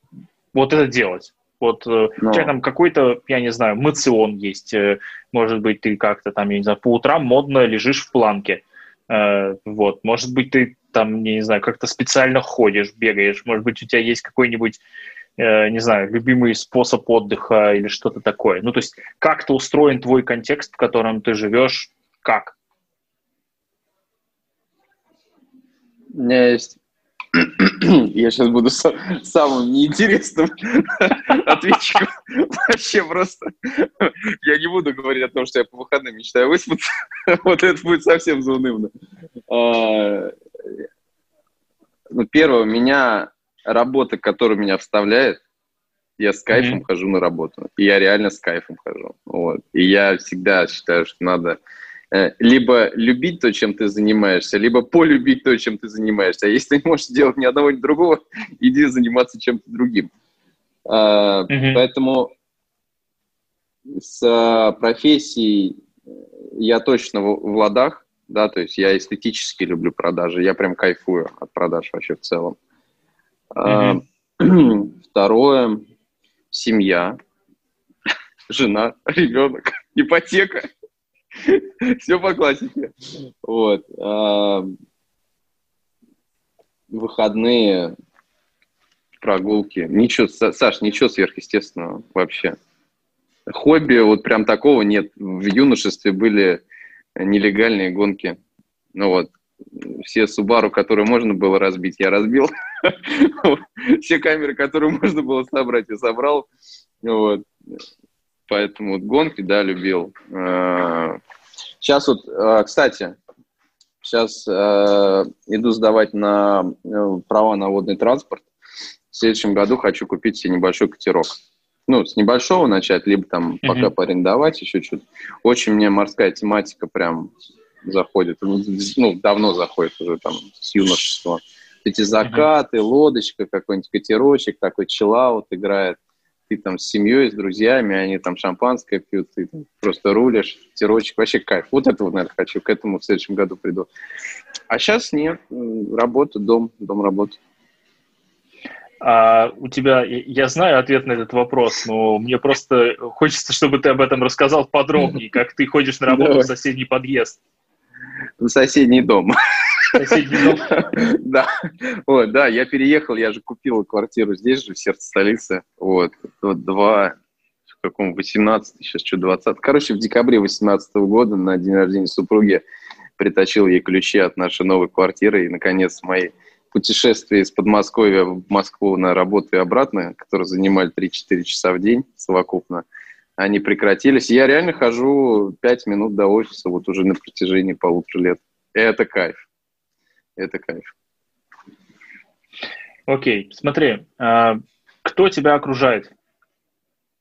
вот это делать. Вот Но. Э, у тебя там какой-то, я не знаю, мацион есть. Э, может быть, ты как-то там, я не знаю, по утрам модно лежишь в планке. Э, вот. Может быть, ты там, не знаю, как-то специально ходишь, бегаешь. Может быть, у тебя есть какой-нибудь не знаю, любимый способ отдыха или что-то такое. Ну, то есть как-то устроен твой контекст, в котором ты живешь, как? У меня есть я сейчас буду самым неинтересным ответчиком. Вообще просто. Я не буду говорить о том, что я по выходным мечтаю выспаться. Вот это будет совсем заунывно. А, ну, первое, у меня работа, которая меня вставляет, я с кайфом mm-hmm. хожу на работу. И я реально с кайфом хожу. Вот. И я всегда считаю, что надо либо любить то, чем ты занимаешься, либо полюбить то, чем ты занимаешься. А если ты не можешь делать ни одного, ни другого, иди заниматься чем-то другим. mm-hmm. Поэтому с а, профессией я точно в ладах, да, то есть я эстетически люблю продажи, я прям кайфую от продаж вообще в целом. Mm-hmm. Второе, семья, жена, ребенок, ипотека. Все по классике. Вот. Выходные, прогулки. Ничего, Саш, ничего сверхъестественного вообще. Хобби вот прям такого нет. В юношестве были нелегальные гонки. Ну вот, все Subaru, которые можно было разбить, я разбил. Все камеры, которые можно было собрать, я собрал. Вот. Поэтому вот гонки, да, любил. Сейчас а, вот, а, кстати, сейчас а, иду сдавать на э, права на водный транспорт. В следующем году хочу купить себе небольшой катерок. Ну, с небольшого начать, либо там mm-hmm. пока поарендовать еще что-то. Очень мне морская тематика прям заходит, ну, ну, давно заходит уже там с юношества. Эти закаты, лодочка, какой-нибудь катерочек, такой чиллаут играет. Ты там с семьей, с друзьями, они там шампанское пьют, ты там просто рулишь, катерочек, вообще кайф. Вот это вот, наверное, хочу, к этому в следующем году приду. А сейчас нет, работа, дом, дом, работа. А у тебя, я знаю ответ на этот вопрос, но мне просто хочется, чтобы ты об этом рассказал подробнее, как ты ходишь на работу в соседний подъезд в соседний дом. Да. Вот, да, я переехал, я же купил квартиру здесь же, в сердце столицы. Вот, вот два, в каком, 18 сейчас что, 20 Короче, в декабре 18 года на день рождения супруги притащил ей ключи от нашей новой квартиры. И, наконец, мои путешествия из Подмосковья в Москву на работу и обратно, которые занимали 3-4 часа в день совокупно, они прекратились. Я реально хожу 5 минут до офиса вот уже на протяжении полутора лет. Это кайф. Это кайф. Окей, смотри, а, кто тебя окружает?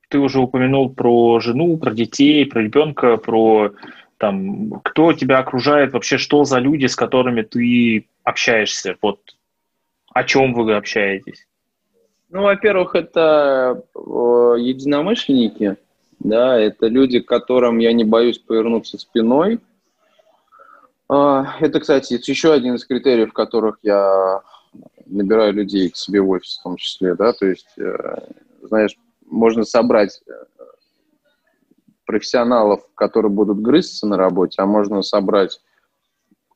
Ты уже упомянул про жену, про детей, про ребенка, про там, кто тебя окружает, вообще что за люди, с которыми ты общаешься, вот о чем вы общаетесь? Ну, во-первых, это единомышленники, да, это люди, к которым я не боюсь повернуться спиной. А, это, кстати, еще один из критериев, которых я набираю людей к себе в офис в том числе, да, то есть, э, знаешь, можно собрать э, профессионалов, которые будут грызться на работе, а можно собрать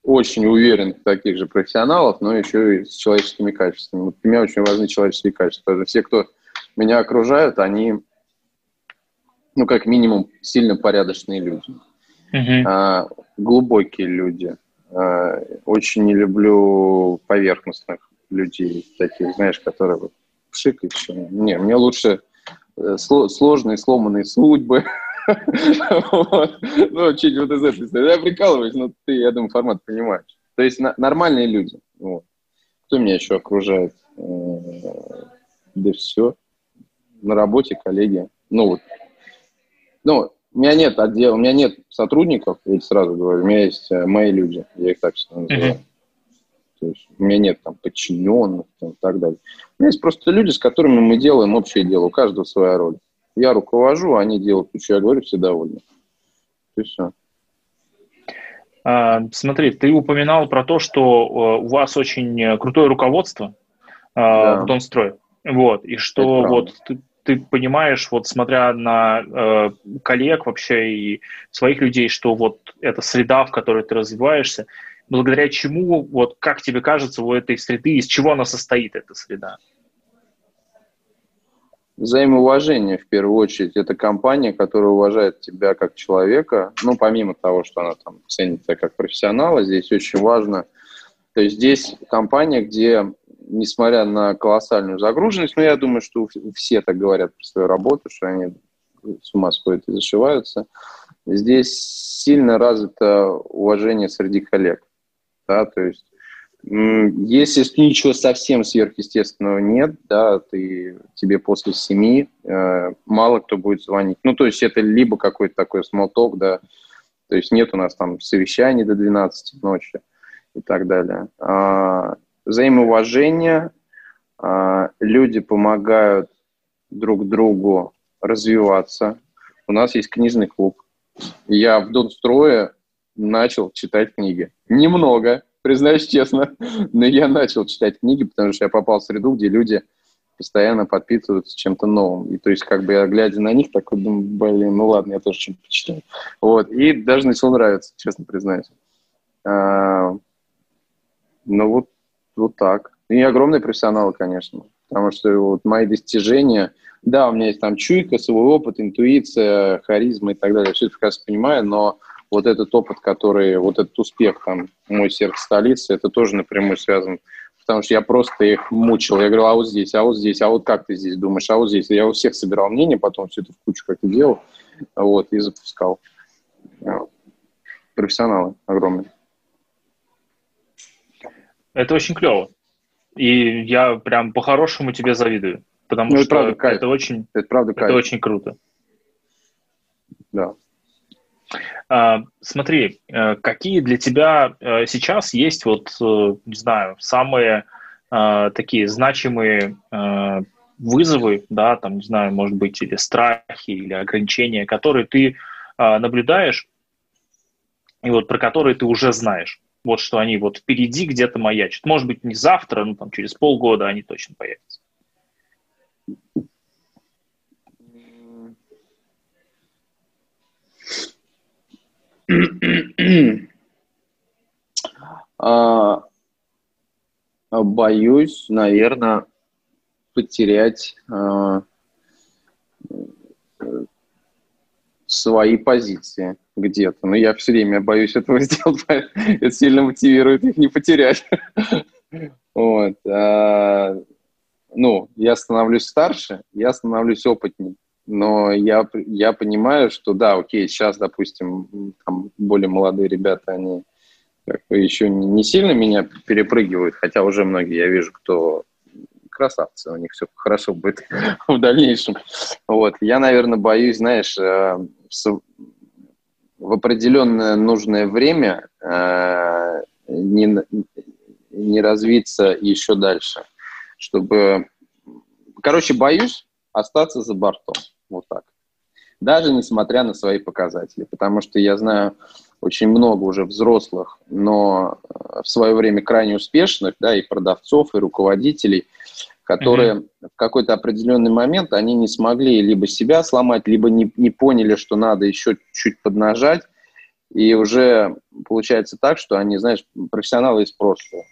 очень уверенных таких же профессионалов, но еще и с человеческими качествами. Вот для меня очень важны человеческие качества. Все, кто меня окружают, они ну, как минимум, сильно порядочные люди. Uh-huh. Глубокие люди. А, очень не люблю поверхностных людей, таких, знаешь, которые вот пшик и все. Не, мне лучше э, сложные, сломанные судьбы. Ну, чуть вот из этой Я прикалываюсь, но ты, я думаю, формат понимаешь. То есть нормальные люди. Кто меня еще окружает? Э, да все. На работе коллеги. Ну, вот ну, у меня нет отдела, у меня нет сотрудников, я сразу говорю, у меня есть э, мои люди, я их так всегда называю. То есть у меня нет там подчиненных там, и так далее. У меня есть просто люди, с которыми мы делаем общее дело, у каждого своя роль. Я руковожу, они делают то, что я говорю, все довольны. И все. А, смотри, ты упоминал про то, что э, у вас очень крутое руководство а, да. в Донстрое. Вот, и что вот ты, ты понимаешь, вот смотря на э, коллег вообще и своих людей, что вот эта среда, в которой ты развиваешься, благодаря чему, вот как тебе кажется, у этой среды, из чего она состоит, эта среда? Взаимоуважение, в первую очередь. Это компания, которая уважает тебя как человека. Ну, помимо того, что она там ценит тебя как профессионала, здесь очень важно. То есть здесь компания, где несмотря на колоссальную загруженность, но я думаю, что все так говорят про свою работу, что они с ума сходят и зашиваются. здесь сильно развито уважение среди коллег. Да, то есть если ничего совсем сверхъестественного нет, да, ты, тебе после семи э, мало кто будет звонить. Ну, то есть это либо какой-то такой смолток, да, то есть нет у нас там совещаний до 12 ночи и так далее. А, взаимоуважение, а, люди помогают друг другу развиваться. У нас есть книжный клуб. Я в Донстрое начал читать книги. Немного, признаюсь честно. Но я начал читать книги, потому что я попал в среду, где люди постоянно подпитываются чем-то новым. И то есть, как бы я, глядя на них, такой думаю, блин, ну ладно, я тоже что-то почитаю. Вот. И даже начал нравиться, честно признаюсь. А, ну вот, вот так. И огромные профессионалы, конечно. Потому что вот мои достижения, да, у меня есть там чуйка, свой опыт, интуиция, харизма и так далее. Все это прекрасно понимаю, но вот этот опыт, который, вот этот успех, там, мой сердце столицы, это тоже напрямую связан, потому что я просто их мучил. Я говорил, а вот здесь, а вот здесь, а вот как ты здесь думаешь, а вот здесь. Я у всех собирал мнение, потом все это в кучу как-то делал, вот, и запускал. Профессионалы огромные. Это очень клево. И я прям по-хорошему тебе завидую. Потому ну, что это, правда, кайф. это очень, это, правда, это очень круто. Да. А, смотри, э, какие для тебя э, сейчас есть вот, э, не знаю, самые такие значимые вызовы, да, там, не знаю, может быть, или страхи, или ограничения, которые ты наблюдаешь, и вот про которые ты уже знаешь. Вот что они вот впереди где-то маячат. Может быть, не завтра, но там через полгода они точно появятся. А, боюсь, наверное, потерять а, свои позиции где-то. Но я все время боюсь этого сделать, это сильно мотивирует их не потерять. Вот. А, ну, я становлюсь старше, я становлюсь опытнее но я, я понимаю, что да, окей, сейчас, допустим, там более молодые ребята, они как бы еще не, сильно меня перепрыгивают, хотя уже многие я вижу, кто красавцы, у них все хорошо будет в дальнейшем. Вот, я, наверное, боюсь, знаешь, э, в определенное нужное время э, не, не развиться еще дальше, чтобы... Короче, боюсь остаться за бортом. Вот так. Даже несмотря на свои показатели. Потому что я знаю очень много уже взрослых, но в свое время крайне успешных, да, и продавцов, и руководителей, которые mm-hmm. в какой-то определенный момент они не смогли либо себя сломать, либо не, не поняли, что надо еще чуть поднажать, и уже получается так, что они, знаешь, профессионалы из прошлого.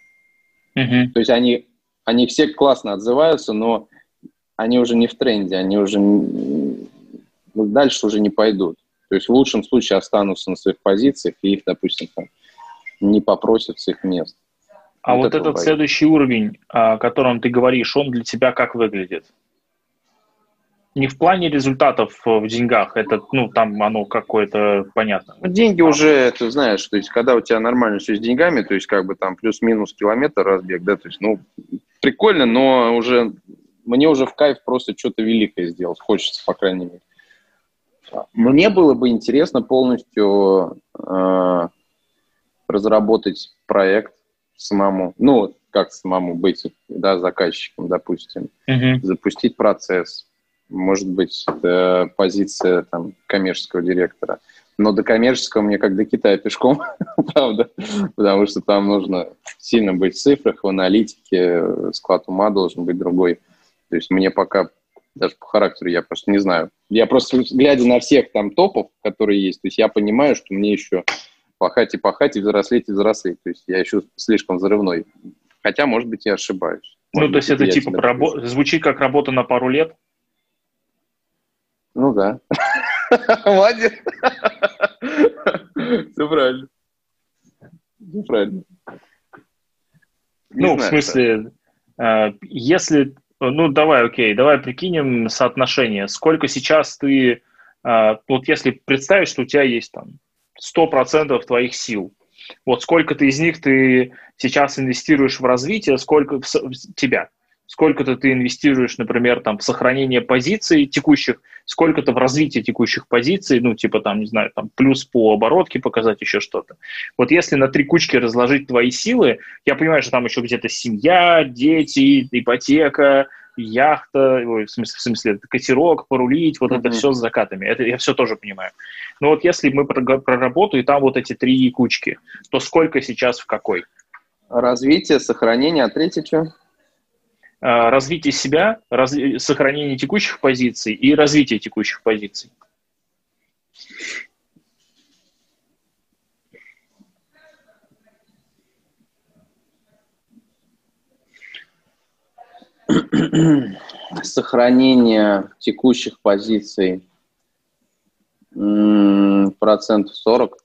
Mm-hmm. То есть они, они все классно отзываются, но они уже не в тренде, они уже ну, дальше уже не пойдут. То есть в лучшем случае останутся на своих позициях и их, допустим, там, не попросят с их мест. А вот, этот боюсь. следующий уровень, о котором ты говоришь, он для тебя как выглядит? Не в плане результатов в деньгах, это, ну, там оно какое-то понятно. Ну, деньги уже, ты знаешь, то есть, когда у тебя нормально все с деньгами, то есть, как бы там плюс-минус километр разбег, да, то есть, ну, прикольно, но уже мне уже в кайф просто что-то великое сделать, хочется, по крайней мере. Мне было бы интересно полностью э, разработать проект самому, ну, как самому быть, да, заказчиком, допустим, uh-huh. запустить процесс, может быть, это позиция там коммерческого директора. Но до коммерческого мне как до Китая пешком, правда, потому что там нужно сильно быть в цифрах, в аналитике, склад ума должен быть другой. То есть мне пока даже по характеру я просто не знаю. Я просто, глядя на всех там топов, которые есть, то есть я понимаю, что мне еще пахать и пахать, и взрослеть и взрослеть. То есть я еще слишком взрывной. Хотя, может быть, я ошибаюсь. Ну, может то есть это типа прорабо... звучит как работа на пару лет? Ну да. Молодец. Все правильно. Все правильно. Ну, в смысле, э, если ну, давай, окей, давай прикинем соотношение. Сколько сейчас ты вот если представить, что у тебя есть там 100% твоих сил, вот сколько ты из них ты сейчас инвестируешь в развитие, сколько в, в тебя, сколько-то ты инвестируешь, например, там, в сохранение позиций текущих, сколько-то в развитие текущих позиций, ну, типа там, не знаю, там, плюс по оборотке показать, еще что-то. Вот если на три кучки разложить твои силы, я понимаю, что там еще где-то семья, дети, ипотека, яхта, ой, в смысле, в смысле катерок, порулить, вот mm-hmm. это все с закатами. Это я все тоже понимаю. Но вот если мы про, про работу, и там вот эти три кучки, то сколько сейчас в какой? Развитие, сохранение, а третье что? А, развитие себя, раз, сохранение текущих позиций и развитие текущих позиций. Сохранение текущих позиций процентов 40.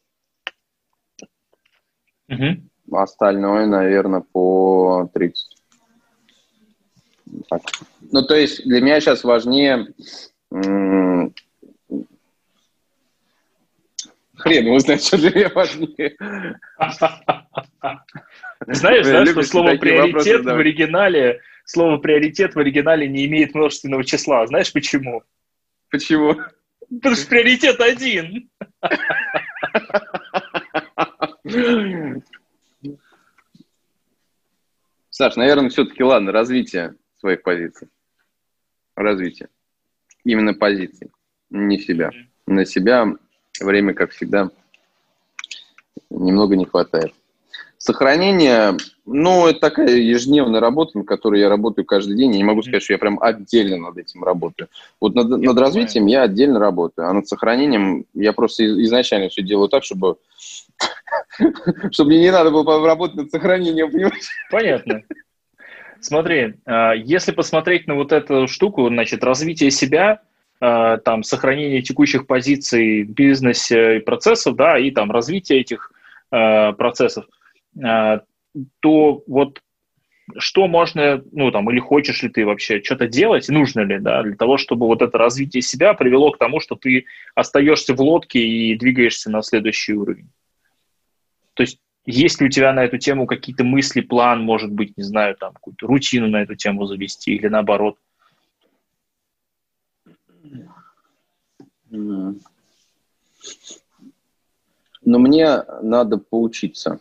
Угу. Остальное, наверное, по 30. Так. Ну, то есть для меня сейчас важнее... Хрен его знает, что для меня важнее. Знаешь, да, что слово «приоритет» в оригинале, слово «приоритет» в оригинале не имеет множественного числа. Знаешь почему? Почему? Потому что приоритет один. Саш, наверное, все-таки, ладно, развитие своих позиций. Развитие. Именно позиций, не себя. На себя время, как всегда, немного не хватает. Сохранение, ну, это такая ежедневная работа, на которой я работаю каждый день. Я не могу сказать, что я прям отдельно над этим работаю. Вот над, над развитием я отдельно работаю, а над сохранением я просто изначально все делаю так, чтобы чтобы мне не надо было работать над сохранением, понимаешь? Понятно. Смотри, а, если посмотреть на вот эту штуку, значит, развитие себя, а, там, сохранение текущих позиций в бизнесе и процессов, да, и там развитие этих а, процессов, то вот что можно, ну, там, или хочешь ли ты вообще что-то делать, нужно ли, да, для того, чтобы вот это развитие себя привело к тому, что ты остаешься в лодке и двигаешься на следующий уровень. То есть есть ли у тебя на эту тему какие-то мысли, план, может быть, не знаю, там какую-то рутину на эту тему завести или наоборот? Но мне надо поучиться.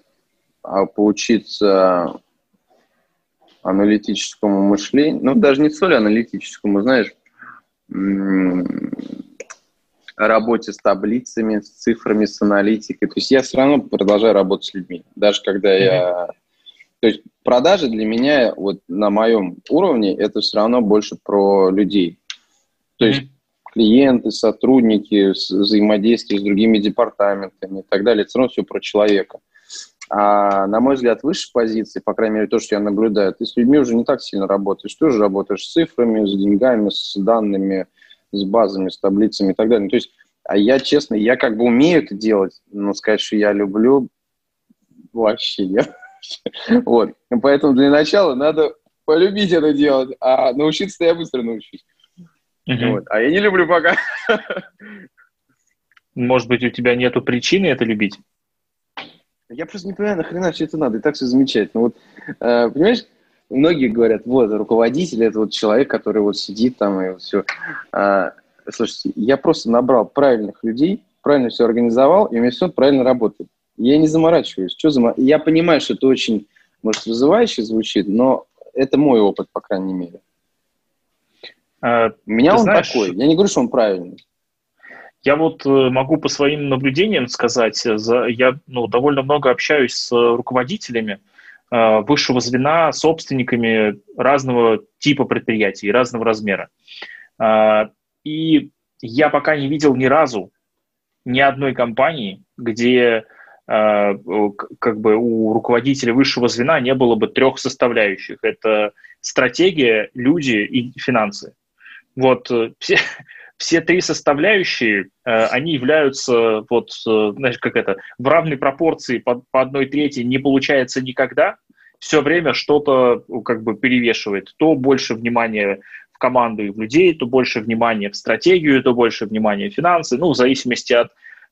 А поучиться аналитическому мышлению, ну, даже не столь аналитическому, знаешь, работе с таблицами, с цифрами, с аналитикой. То есть я все равно продолжаю работать с людьми. Даже когда mm-hmm. я... То есть продажи для меня вот на моем уровне это все равно больше про людей. То mm-hmm. есть клиенты, сотрудники, взаимодействие с другими департаментами и так далее. Это все равно все про человека. А на мой взгляд, выше позиции, по крайней мере, то, что я наблюдаю, ты с людьми уже не так сильно работаешь. Ты уже работаешь с цифрами, с деньгами, с данными, с базами, с таблицами и так далее. Ну, то есть, а я, честно, я как бы умею это делать, но сказать, что я люблю, вообще нет. Вот. Поэтому для начала надо полюбить это делать, а научиться я быстро научусь. Вот. А я не люблю пока. Может быть, у тебя нету причины это любить? Я просто не понимаю, нахрена все это надо, и так все замечательно. Вот, э, понимаешь, многие говорят, вот, руководитель – это вот человек, который вот сидит там и вот все. А, слушайте, я просто набрал правильных людей, правильно все организовал, и у меня все правильно работает. Я не заморачиваюсь. Что зам... Я понимаю, что это очень, может, вызывающе звучит, но это мой опыт, по крайней мере. А, у меня он знаешь, такой. Я не говорю, что он правильный. Я вот э, могу по своим наблюдениям сказать, за, я ну, довольно много общаюсь с руководителями, Э, высшего звена собственниками разного типа предприятий, разного размера. Э, и я пока не видел ни разу ни одной компании, где э, как бы у руководителя высшего звена не было бы трех составляющих. Это стратегия, люди и финансы. Вот все, все три составляющие, они являются вот, знаешь, как это, в равной пропорции по, по одной трети не получается никогда, все время что-то как бы перевешивает. То больше внимания в команду и в людей, то больше внимания в стратегию, то больше внимания в финансы, ну, в зависимости от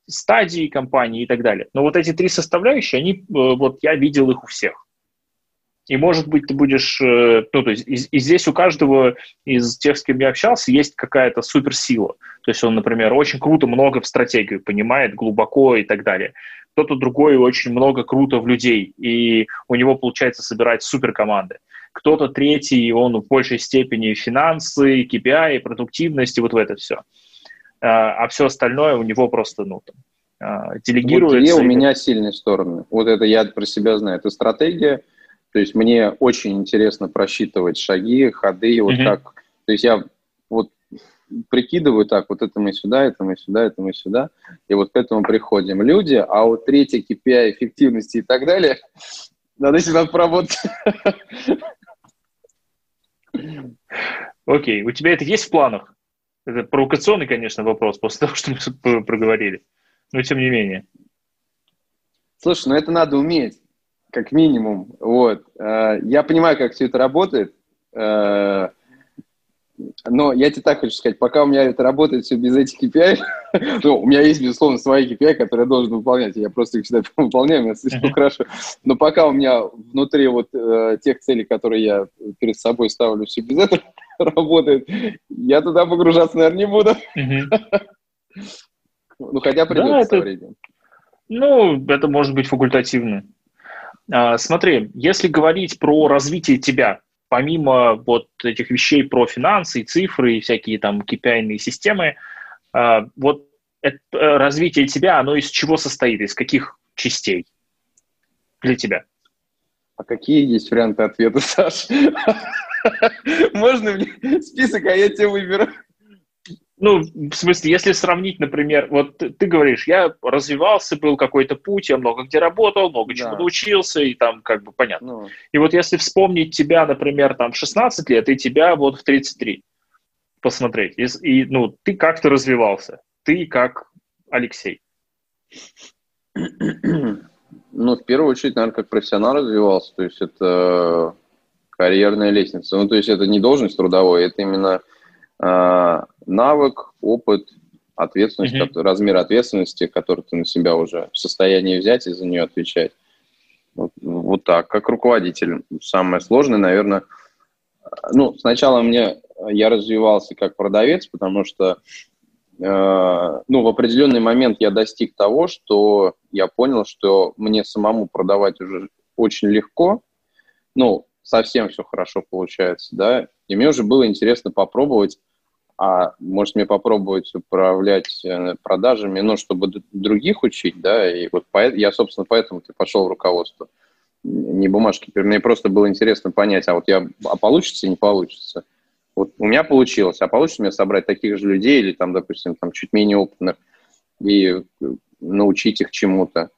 стадии компании и так далее. Но вот эти три составляющие, они, э, вот я видел их у всех. И, может быть, ты будешь, э, ну, то есть, и, и здесь у каждого из тех, с кем я общался, есть какая-то суперсила. То есть он, например, очень круто много в стратегию понимает, глубоко и так далее. Кто-то другой очень много круто в людей, и у него получается собирать суперкоманды. Кто-то третий, он в большей степени финансы, KPI, продуктивность, и вот в это все. А, а все остальное у него просто, ну, там, а, делегируется. Вот две у меня сильные стороны. Вот это я про себя знаю. Это стратегия, то есть мне очень интересно просчитывать шаги, ходы, вот mm-hmm. как... То есть я вот прикидываю так, вот это мы сюда, это мы сюда, это мы сюда, и вот к этому приходим. Люди, а вот третье KPI эффективности и так далее, надо сюда поработать. Окей, у тебя это есть в планах? Это провокационный, конечно, вопрос после того, что мы проговорили, но тем не менее. Слушай, ну это надо уметь как минимум. Вот. Э, я понимаю, как все это работает, э, но я тебе так хочу сказать, пока у меня это работает все без этих KPI, ну, у меня есть, безусловно, свои KPI, которые я должен выполнять, я просто их всегда выполняю, я слишком хорошо, но пока у меня внутри вот э, тех целей, которые я перед собой ставлю, все без этого работает, я туда погружаться, наверное, не буду. Ну, хотя придется да, это... временем. Ну, это может быть факультативно. А, смотри, если говорить про развитие тебя, помимо вот этих вещей про финансы цифры и всякие там KPI системы, а, вот это, э, развитие тебя, оно из чего состоит, из каких частей для тебя? А какие есть варианты ответа, Саш? Можно мне список, а я тебе выберу? Ну, в смысле, если сравнить, например, вот ты, ты говоришь, я развивался, был какой-то путь, я много где работал, много да. чего научился, и там как бы понятно. Ну. И вот если вспомнить тебя, например, там в 16 лет, и тебя вот в 33, посмотреть, и, и ну, ты как-то развивался, ты как Алексей. Ну, в первую очередь, наверное, как профессионал развивался, то есть это карьерная лестница. Ну, то есть это не должность трудовой, это именно навык, опыт, ответственность, mm-hmm. размер ответственности, который ты на себя уже в состоянии взять и за нее отвечать. Вот, вот так, как руководитель. Самое сложное, наверное, ну, сначала мне я развивался как продавец, потому что э, ну, в определенный момент я достиг того, что я понял, что мне самому продавать уже очень легко, ну, совсем все хорошо получается, да, и мне уже было интересно попробовать а может мне попробовать управлять э, продажами, ну, чтобы других учить, да, и вот по, я, собственно, поэтому ты пошел в руководство. Не бумажки, мне просто было интересно понять, а вот я, а получится не получится. Вот у меня получилось, а получится мне собрать таких же людей или там, допустим, там чуть менее опытных и э, научить их чему-то.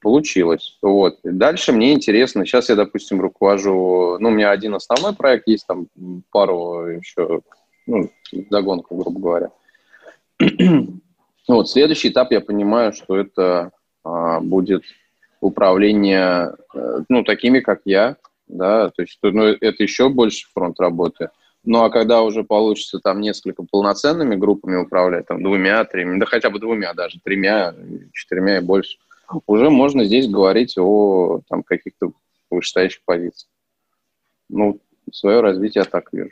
Получилось. Вот. Дальше мне интересно. Сейчас я, допустим, руковожу... Ну, у меня один основной проект есть, там пару еще ну, догонку, грубо говоря. вот, следующий этап, я понимаю, что это а, будет управление, э, ну, такими, как я, да, то есть ну, это еще больше фронт работы. Ну, а когда уже получится там несколько полноценными группами управлять, там, двумя, тремя, да хотя бы двумя даже, тремя, четырьмя и больше, уже можно здесь говорить о там каких-то вышестоящих позициях. Ну, свое развитие я так вижу.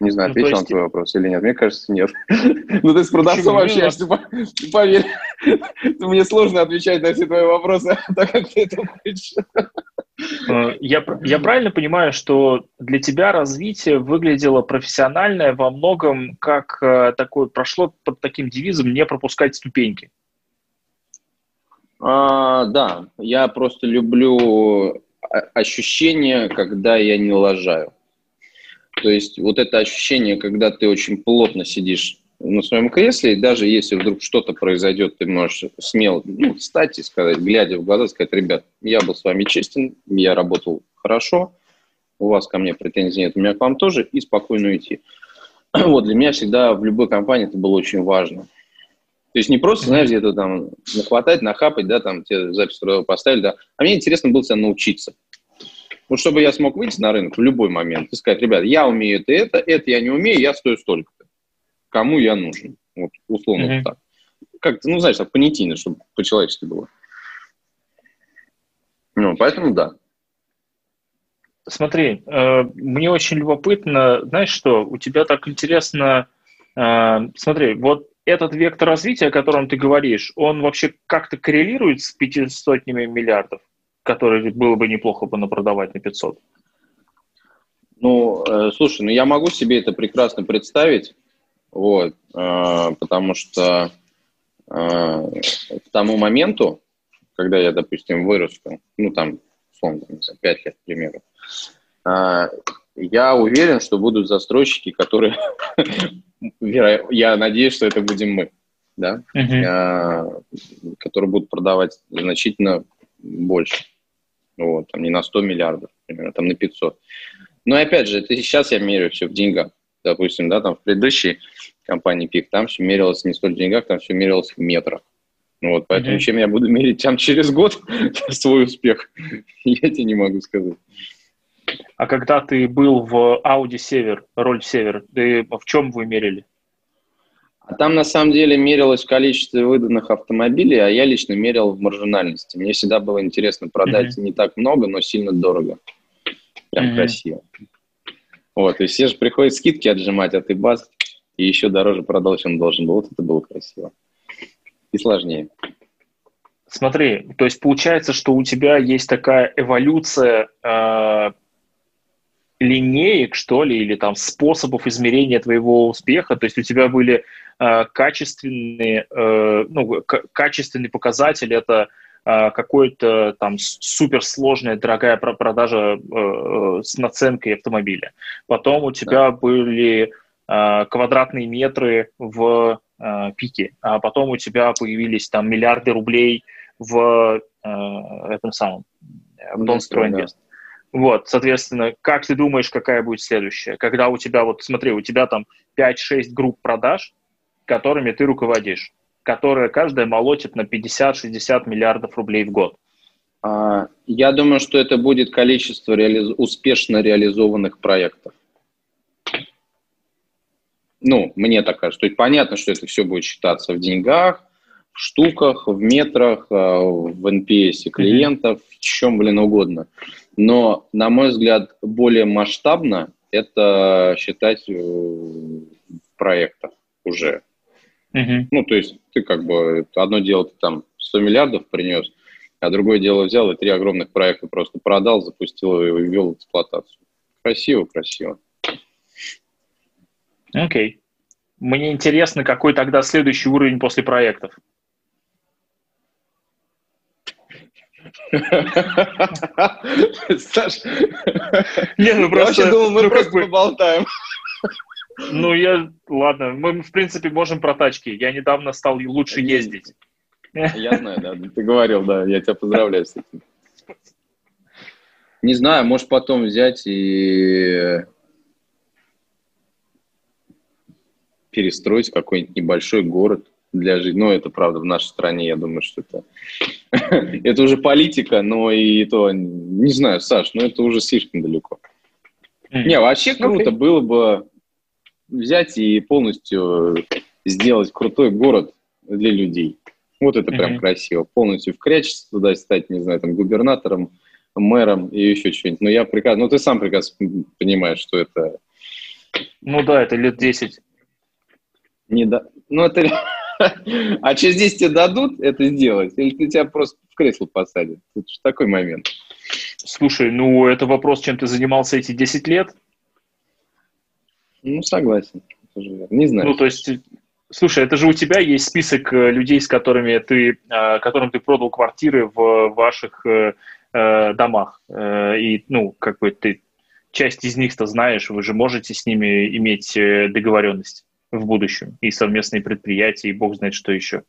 Не знаю, ну, ответил есть... на твой вопрос или нет. Мне кажется, нет. ну, ты с продавцом общаешься, поверь. Мне сложно отвечать на все твои вопросы, так как ты это хочешь. Э, я, я правильно понимаю, что для тебя развитие выглядело профессиональное во многом как э, такое, прошло под таким девизом «не пропускать ступеньки». А, да, я просто люблю ощущение, когда я не лажаю. То есть вот это ощущение, когда ты очень плотно сидишь на своем кресле, и даже если вдруг что-то произойдет, ты можешь смело ну, встать и сказать, глядя в глаза, сказать, ребят, я был с вами честен, я работал хорошо, у вас ко мне претензий нет, у меня к вам тоже, и спокойно уйти. Вот, для меня всегда в любой компании это было очень важно. То есть не просто, знаешь, где-то там нахватать, нахапать, да, там тебе запись трудовой поставили, да, а мне интересно было себя научиться. Вот чтобы я смог выйти на рынок в любой момент и сказать, ребят, я умею это, это, это я не умею, я стою столько-то. Кому я нужен? Вот, условно mm-hmm. так. Как-то, ну, знаешь, так понятийно, чтобы по-человечески было. Ну, поэтому да. Смотри, э, мне очень любопытно, знаешь что, у тебя так интересно, э, смотри, вот этот вектор развития, о котором ты говоришь, он вообще как-то коррелирует с пяти сотнями миллиардов, которые было бы неплохо бы напродавать на 500? Ну, э, слушай, ну я могу себе это прекрасно представить, вот, э, потому что э, к тому моменту, когда я, допустим, вырасту, ну там, условно, не знаю, 5 лет, к примеру, э, я уверен, что будут застройщики, которые, я надеюсь, что это будем мы, да, uh-huh. которые будут продавать значительно больше. Вот, там не на 100 миллиардов, например, а там на 500. Но опять же, это сейчас я меряю все в деньгах. Допустим, да, там в предыдущей компании ПИК, там все мерилось не столь в деньгах, там все мерилось в метрах. Ну вот, поэтому mm-hmm. чем я буду мерить там через год свой успех, я тебе не могу сказать. А когда ты был в Audi Север, роль Север, ты в чем вы мерили? А там на самом деле мерилось в количестве выданных автомобилей, а я лично мерил в маржинальности. Мне всегда было интересно продать mm-hmm. не так много, но сильно дорого. Прям mm-hmm. красиво. Вот, и все же приходят скидки отжимать, а ты бас, и еще дороже продал, чем должен был. Вот это было красиво. И сложнее. Смотри, то есть получается, что у тебя есть такая эволюция э, линеек, что ли, или там способов измерения твоего успеха. То есть у тебя были качественные, э, ну, качественный показатель это э, какой-то там суперсложная дорогая продажа э, с наценкой автомобиля. Потом у тебя да. были э, квадратные метры в э, пике, а потом у тебя появились там миллиарды рублей в э, этом самом в Донстройинвест. Да. Вот, соответственно, как ты думаешь, какая будет следующая? Когда у тебя, вот смотри, у тебя там 5-6 групп продаж, которыми ты руководишь, которые каждая молотит на 50-60 миллиардов рублей в год. А, я думаю, что это будет количество реали... успешно реализованных проектов. Ну, мне так кажется. То есть понятно, что это все будет считаться в деньгах, в штуках, в метрах, а, в NPS клиентов, в чем, блин, угодно. Но, на мой взгляд, более масштабно это считать э, в проектах уже. Uh-huh. Ну, то есть ты как бы, одно дело ты там 100 миллиардов принес, а другое дело взял и три огромных проекта просто продал, запустил и ввел в эксплуатацию. Красиво, красиво. Окей. Okay. Мне интересно, какой тогда следующий уровень после проектов. Саш, не, ну просто... Я думал, мы ну, просто поболтаем. Ну, я... Ладно, мы, в принципе, можем про тачки. Я недавно стал лучше ездить. Я знаю, да, ты говорил, да, я тебя поздравляю с этим. Не знаю, может потом взять и перестроить какой-нибудь небольшой город для жизни. Ну, это правда в нашей стране, я думаю, что это это уже политика, но и то, не знаю, Саш, но это уже слишком далеко. Не, вообще круто было бы взять и полностью сделать крутой город для людей. Вот это прям красиво. Полностью вкрячиться туда, стать, не знаю, там, губернатором, мэром и еще что-нибудь. Но я прекрасно, ну ты сам прекрасно понимаешь, что это... Ну да, это лет 10. Не да... Ну это А через 10 тебе дадут это сделать? Или ты тебя просто в кресло посадят? Это же такой момент. Слушай, ну это вопрос, чем ты занимался эти 10 лет? Ну, согласен. Не знаю. Ну, то есть, слушай, это же у тебя есть список э, людей, с которыми ты, э, которым ты продал квартиры в ваших э, домах. И, ну, как бы ты часть из них-то знаешь, вы же можете с ними иметь договоренность в будущем, и совместные предприятия, и бог знает что еще.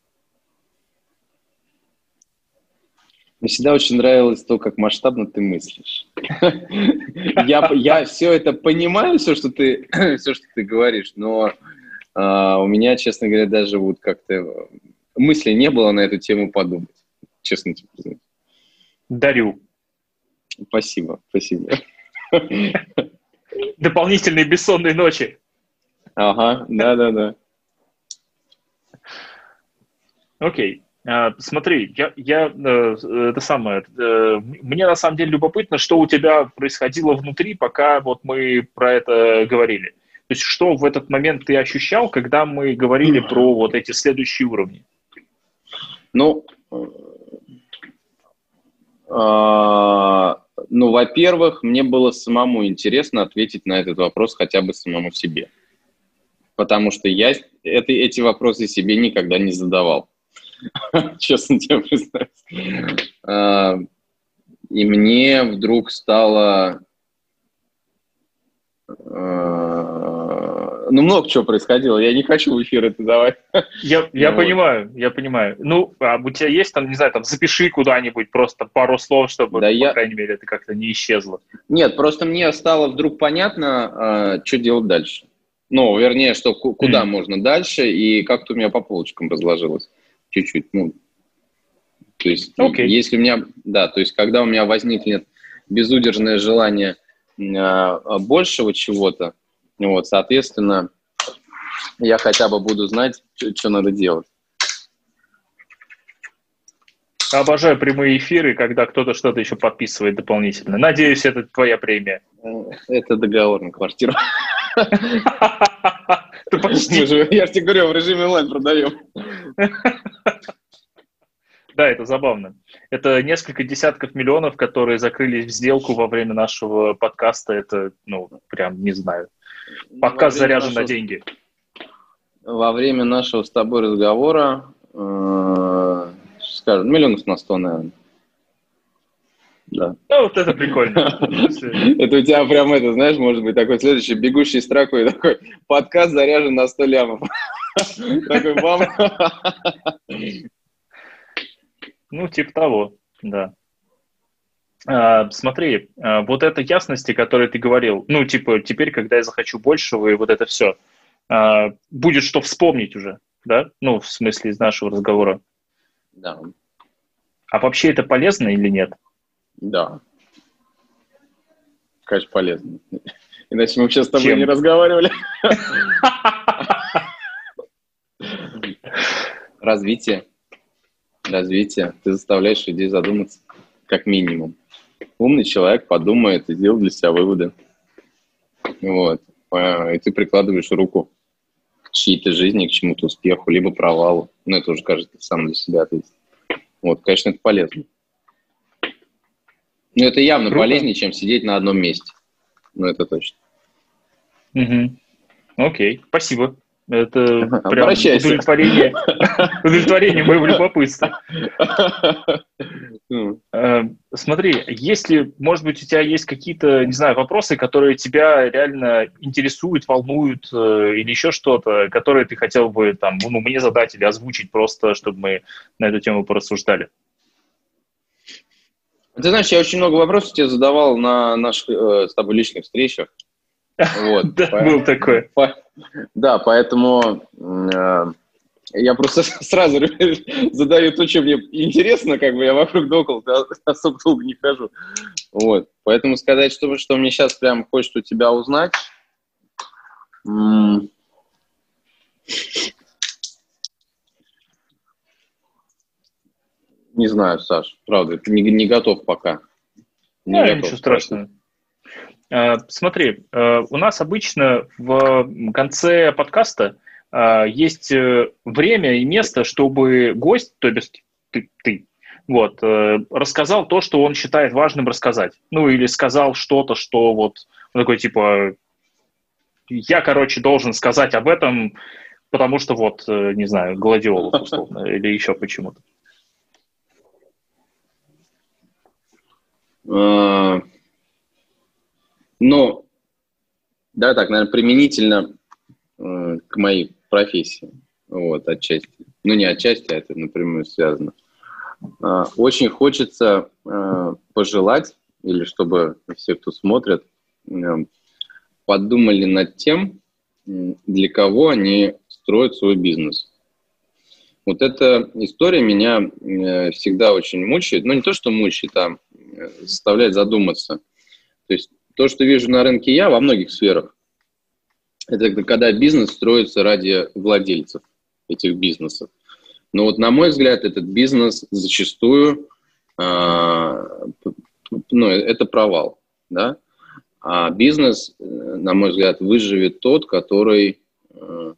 Мне всегда очень нравилось то, как масштабно ты мыслишь. я, я все это понимаю, все, что ты, все, что ты говоришь, но а, у меня, честно говоря, даже вот как-то мысли не было на эту тему подумать. Честно тебе признаюсь. Дарю. Спасибо, спасибо. Дополнительные бессонные ночи. Ага, да-да-да. Окей. А, смотри, я, я э, это самое, э, мне на самом деле любопытно, что у тебя происходило внутри, пока вот мы про это говорили. То есть что в этот момент ты ощущал, когда мы говорили про вот эти следующие уровни? Ну, э, ну, во-первых, мне было самому интересно ответить на этот вопрос хотя бы самому себе. Потому что я это, эти вопросы себе никогда не задавал. Честно тебе признаюсь. А, и мне вдруг стало... А, ну, много чего происходило. Я не хочу в эфир это давать. Я, я ну, понимаю, я понимаю. Ну, а у тебя есть там, не знаю, там запиши куда-нибудь просто пару слов, чтобы, да по я... крайней мере, это как-то не исчезло. Нет, просто мне стало вдруг понятно, а, что делать дальше. Ну, вернее, что куда mm. можно дальше, и как-то у меня по полочкам разложилось чуть-чуть, ну, то есть, okay. если у меня, да, то есть, когда у меня возникнет безудержное желание э, большего чего-то, вот, соответственно, я хотя бы буду знать, что надо делать. Обожаю прямые эфиры, когда кто-то что-то еще подписывает дополнительно. Надеюсь, это твоя премия. Это договор на квартиру. Я же тебе говорю, в режиме онлайн продаем. Да, это забавно. Это несколько десятков миллионов, которые закрылись в сделку во время нашего подкаста. Это, ну, прям не знаю. Подкаст заряжен нашего... на деньги. Во время нашего с тобой разговора, э, скажем, миллионов на сто, наверное. Да. Ну, вот это прикольно. Это у тебя прям это, знаешь, может быть, такой следующий бегущий строкой такой подкаст заряжен на 100 лямов. Такой бам. Ну, типа того, да. А, смотри, а, вот эта ясности, о которой ты говорил, ну, типа, теперь, когда я захочу большего, и вот это все, а, будет что вспомнить уже, да? Ну, в смысле, из нашего разговора. Да. А вообще это полезно или нет? Да. Конечно, полезно. Иначе мы сейчас с тобой Чем? не разговаривали. Развитие развития, ты заставляешь людей задуматься, как минимум. Умный человек подумает и сделает для себя выводы. Вот. А, и ты прикладываешь руку к чьей-то жизни, к чему-то успеху, либо провалу. Ну, это уже кажется сам для себя ответить. Вот, конечно, это полезно. Но это явно Круто. полезнее, чем сидеть на одном месте. Ну, это точно. Угу. Окей, спасибо. Это прям удовлетворение, удовлетворение моего любопытства. Э, смотри, если, может быть, у тебя есть какие-то, не знаю, вопросы, которые тебя реально интересуют, волнуют э, или еще что-то, которые ты хотел бы там, ну, мне задать или озвучить просто, чтобы мы на эту тему порассуждали? Ты знаешь, я очень много вопросов тебе задавал на наших э, с тобой личных встречах. Вот, да, по, был такой. По, да, поэтому э, я просто сразу задаю то, что мне интересно, как бы я вокруг да около особо долго не хожу. Вот, поэтому сказать, что, что мне сейчас прям хочет у тебя узнать, не знаю, Саш, правда, не, не готов пока. Не да, готов, ничего страшного. Э, смотри, э, у нас обычно в конце подкаста э, есть время и место, чтобы гость, то есть ты, ты вот, рассказал то, что он считает важным рассказать. Ну, или сказал что-то, что вот он такой, типа, я, короче, должен сказать об этом, потому что вот, не знаю, гладиолус, условно, или еще почему-то. Но, да, так, наверное, применительно э, к моей профессии, вот, отчасти. Ну, не отчасти, а это напрямую связано. Э, очень хочется э, пожелать, или чтобы все, кто смотрит, э, подумали над тем, для кого они строят свой бизнес. Вот эта история меня э, всегда очень мучает. Ну, не то, что мучает, а заставляет задуматься. То есть то, что вижу на рынке я во многих сферах, это когда бизнес строится ради владельцев этих бизнесов. Но вот на мой взгляд, этот бизнес зачастую, э, ну, это провал, да. А бизнес, э, на мой взгляд, выживет тот, который э,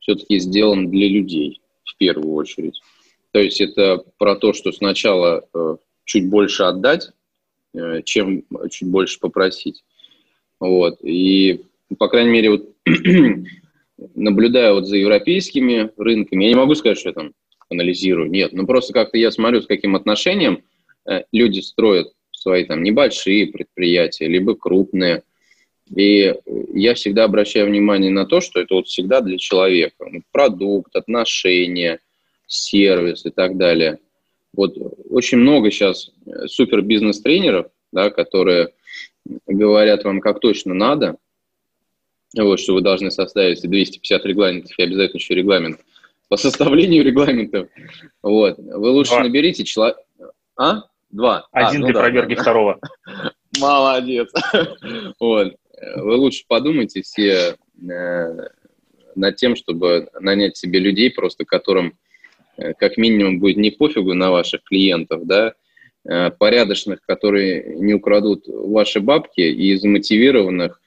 все-таки сделан для людей в первую очередь. То есть это про то, что сначала э, чуть больше отдать, э, чем чуть больше попросить. Вот. И, по крайней мере, вот наблюдая вот за европейскими рынками, я не могу сказать, что я там анализирую, нет, но просто как-то я смотрю, с каким отношением э, люди строят свои там небольшие предприятия, либо крупные. И я всегда обращаю внимание на то, что это вот всегда для человека. Продукт, отношения, сервис и так далее. Вот очень много сейчас э, супер бизнес-тренеров, да, которые говорят вам, как точно надо, вот, что вы должны составить 250 регламентов и обязательно еще регламент по составлению регламентов. Вот. Вы лучше Два. наберите человека... А? Два. Один а, ну для да, проверки да. второго. Молодец. Вот. Вы лучше подумайте все э, над тем, чтобы нанять себе людей, просто которым как минимум будет не пофигу на ваших клиентов, да, э, порядочных, которые не украдут ваши бабки, и замотивированных,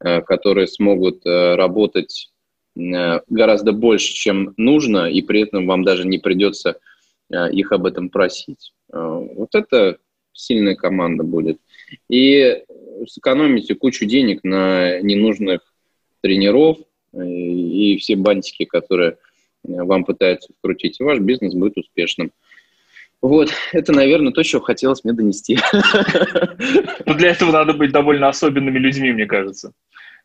э, которые смогут э, работать э, гораздо больше, чем нужно, и при этом вам даже не придется э, их об этом просить. Э, вот это сильная команда будет. И сэкономите кучу денег на ненужных тренеров э, и все бантики, которые э, вам пытаются вкрутить, и ваш бизнес будет успешным. Вот, это, наверное, то, что хотелось мне донести. Но для этого надо быть довольно особенными людьми, мне кажется,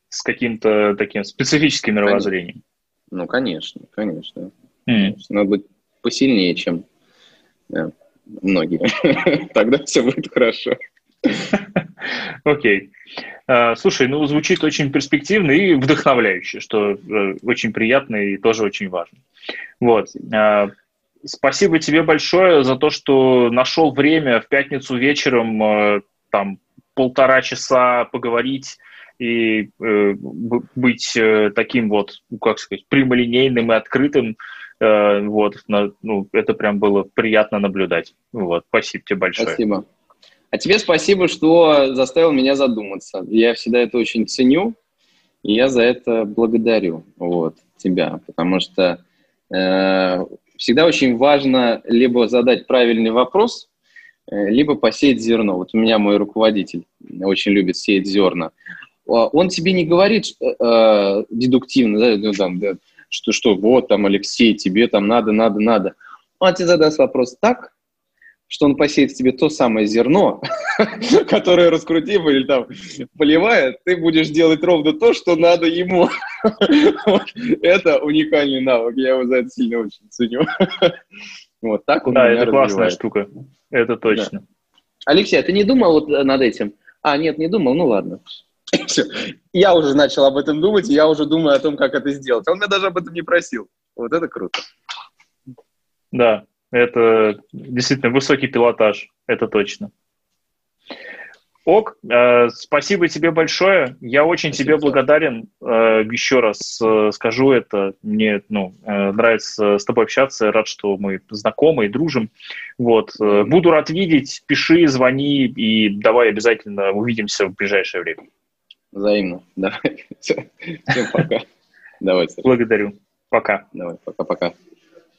с каким-то таким специфическим мировоззрением. Ну, конечно, конечно. Mm. Надо быть посильнее, чем да, многие. Тогда все будет хорошо. Окей. А, слушай, ну звучит очень перспективно и вдохновляюще, что э, очень приятно и тоже очень важно. Вот. А, спасибо тебе большое за то, что нашел время в пятницу вечером э, там полтора часа поговорить и э, быть таким вот, ну, как сказать, прямолинейным и открытым. Вот, ну, это прям было приятно наблюдать. Вот, спасибо тебе большое. Спасибо. А тебе спасибо, что заставил меня задуматься. Я всегда это очень ценю, и я за это благодарю вот, тебя, потому что э, всегда очень важно либо задать правильный вопрос, э, либо посеять зерно. Вот у меня мой руководитель очень любит сеять зерна. А он тебе не говорит э, дедуктивно, да, ну, там, да, что, что вот там, Алексей, тебе там надо, надо, надо. Он тебе задаст вопрос так, что он посеет в тебе то самое зерно, которое раскрутив или там поливает, ты будешь делать ровно то, что надо ему. Это уникальный навык, я его за это сильно очень ценю. Вот так он Да, это классная штука, это точно. Алексей, а ты не думал вот над этим? А, нет, не думал, ну ладно. Все. Я уже начал об этом думать, и я уже думаю о том, как это сделать. Он меня даже об этом не просил. Вот это круто. Да, это действительно высокий пилотаж, это точно. Ок, э, спасибо тебе большое. Я очень спасибо. тебе благодарен. Э, еще раз э, скажу это. Мне ну, э, нравится с тобой общаться. Рад, что мы знакомы и дружим. Вот. Э, буду рад видеть. Пиши, звони и давай обязательно увидимся в ближайшее время. Взаимно. Давай. Всем пока. Давай. Благодарю. Пока. Давай, пока-пока.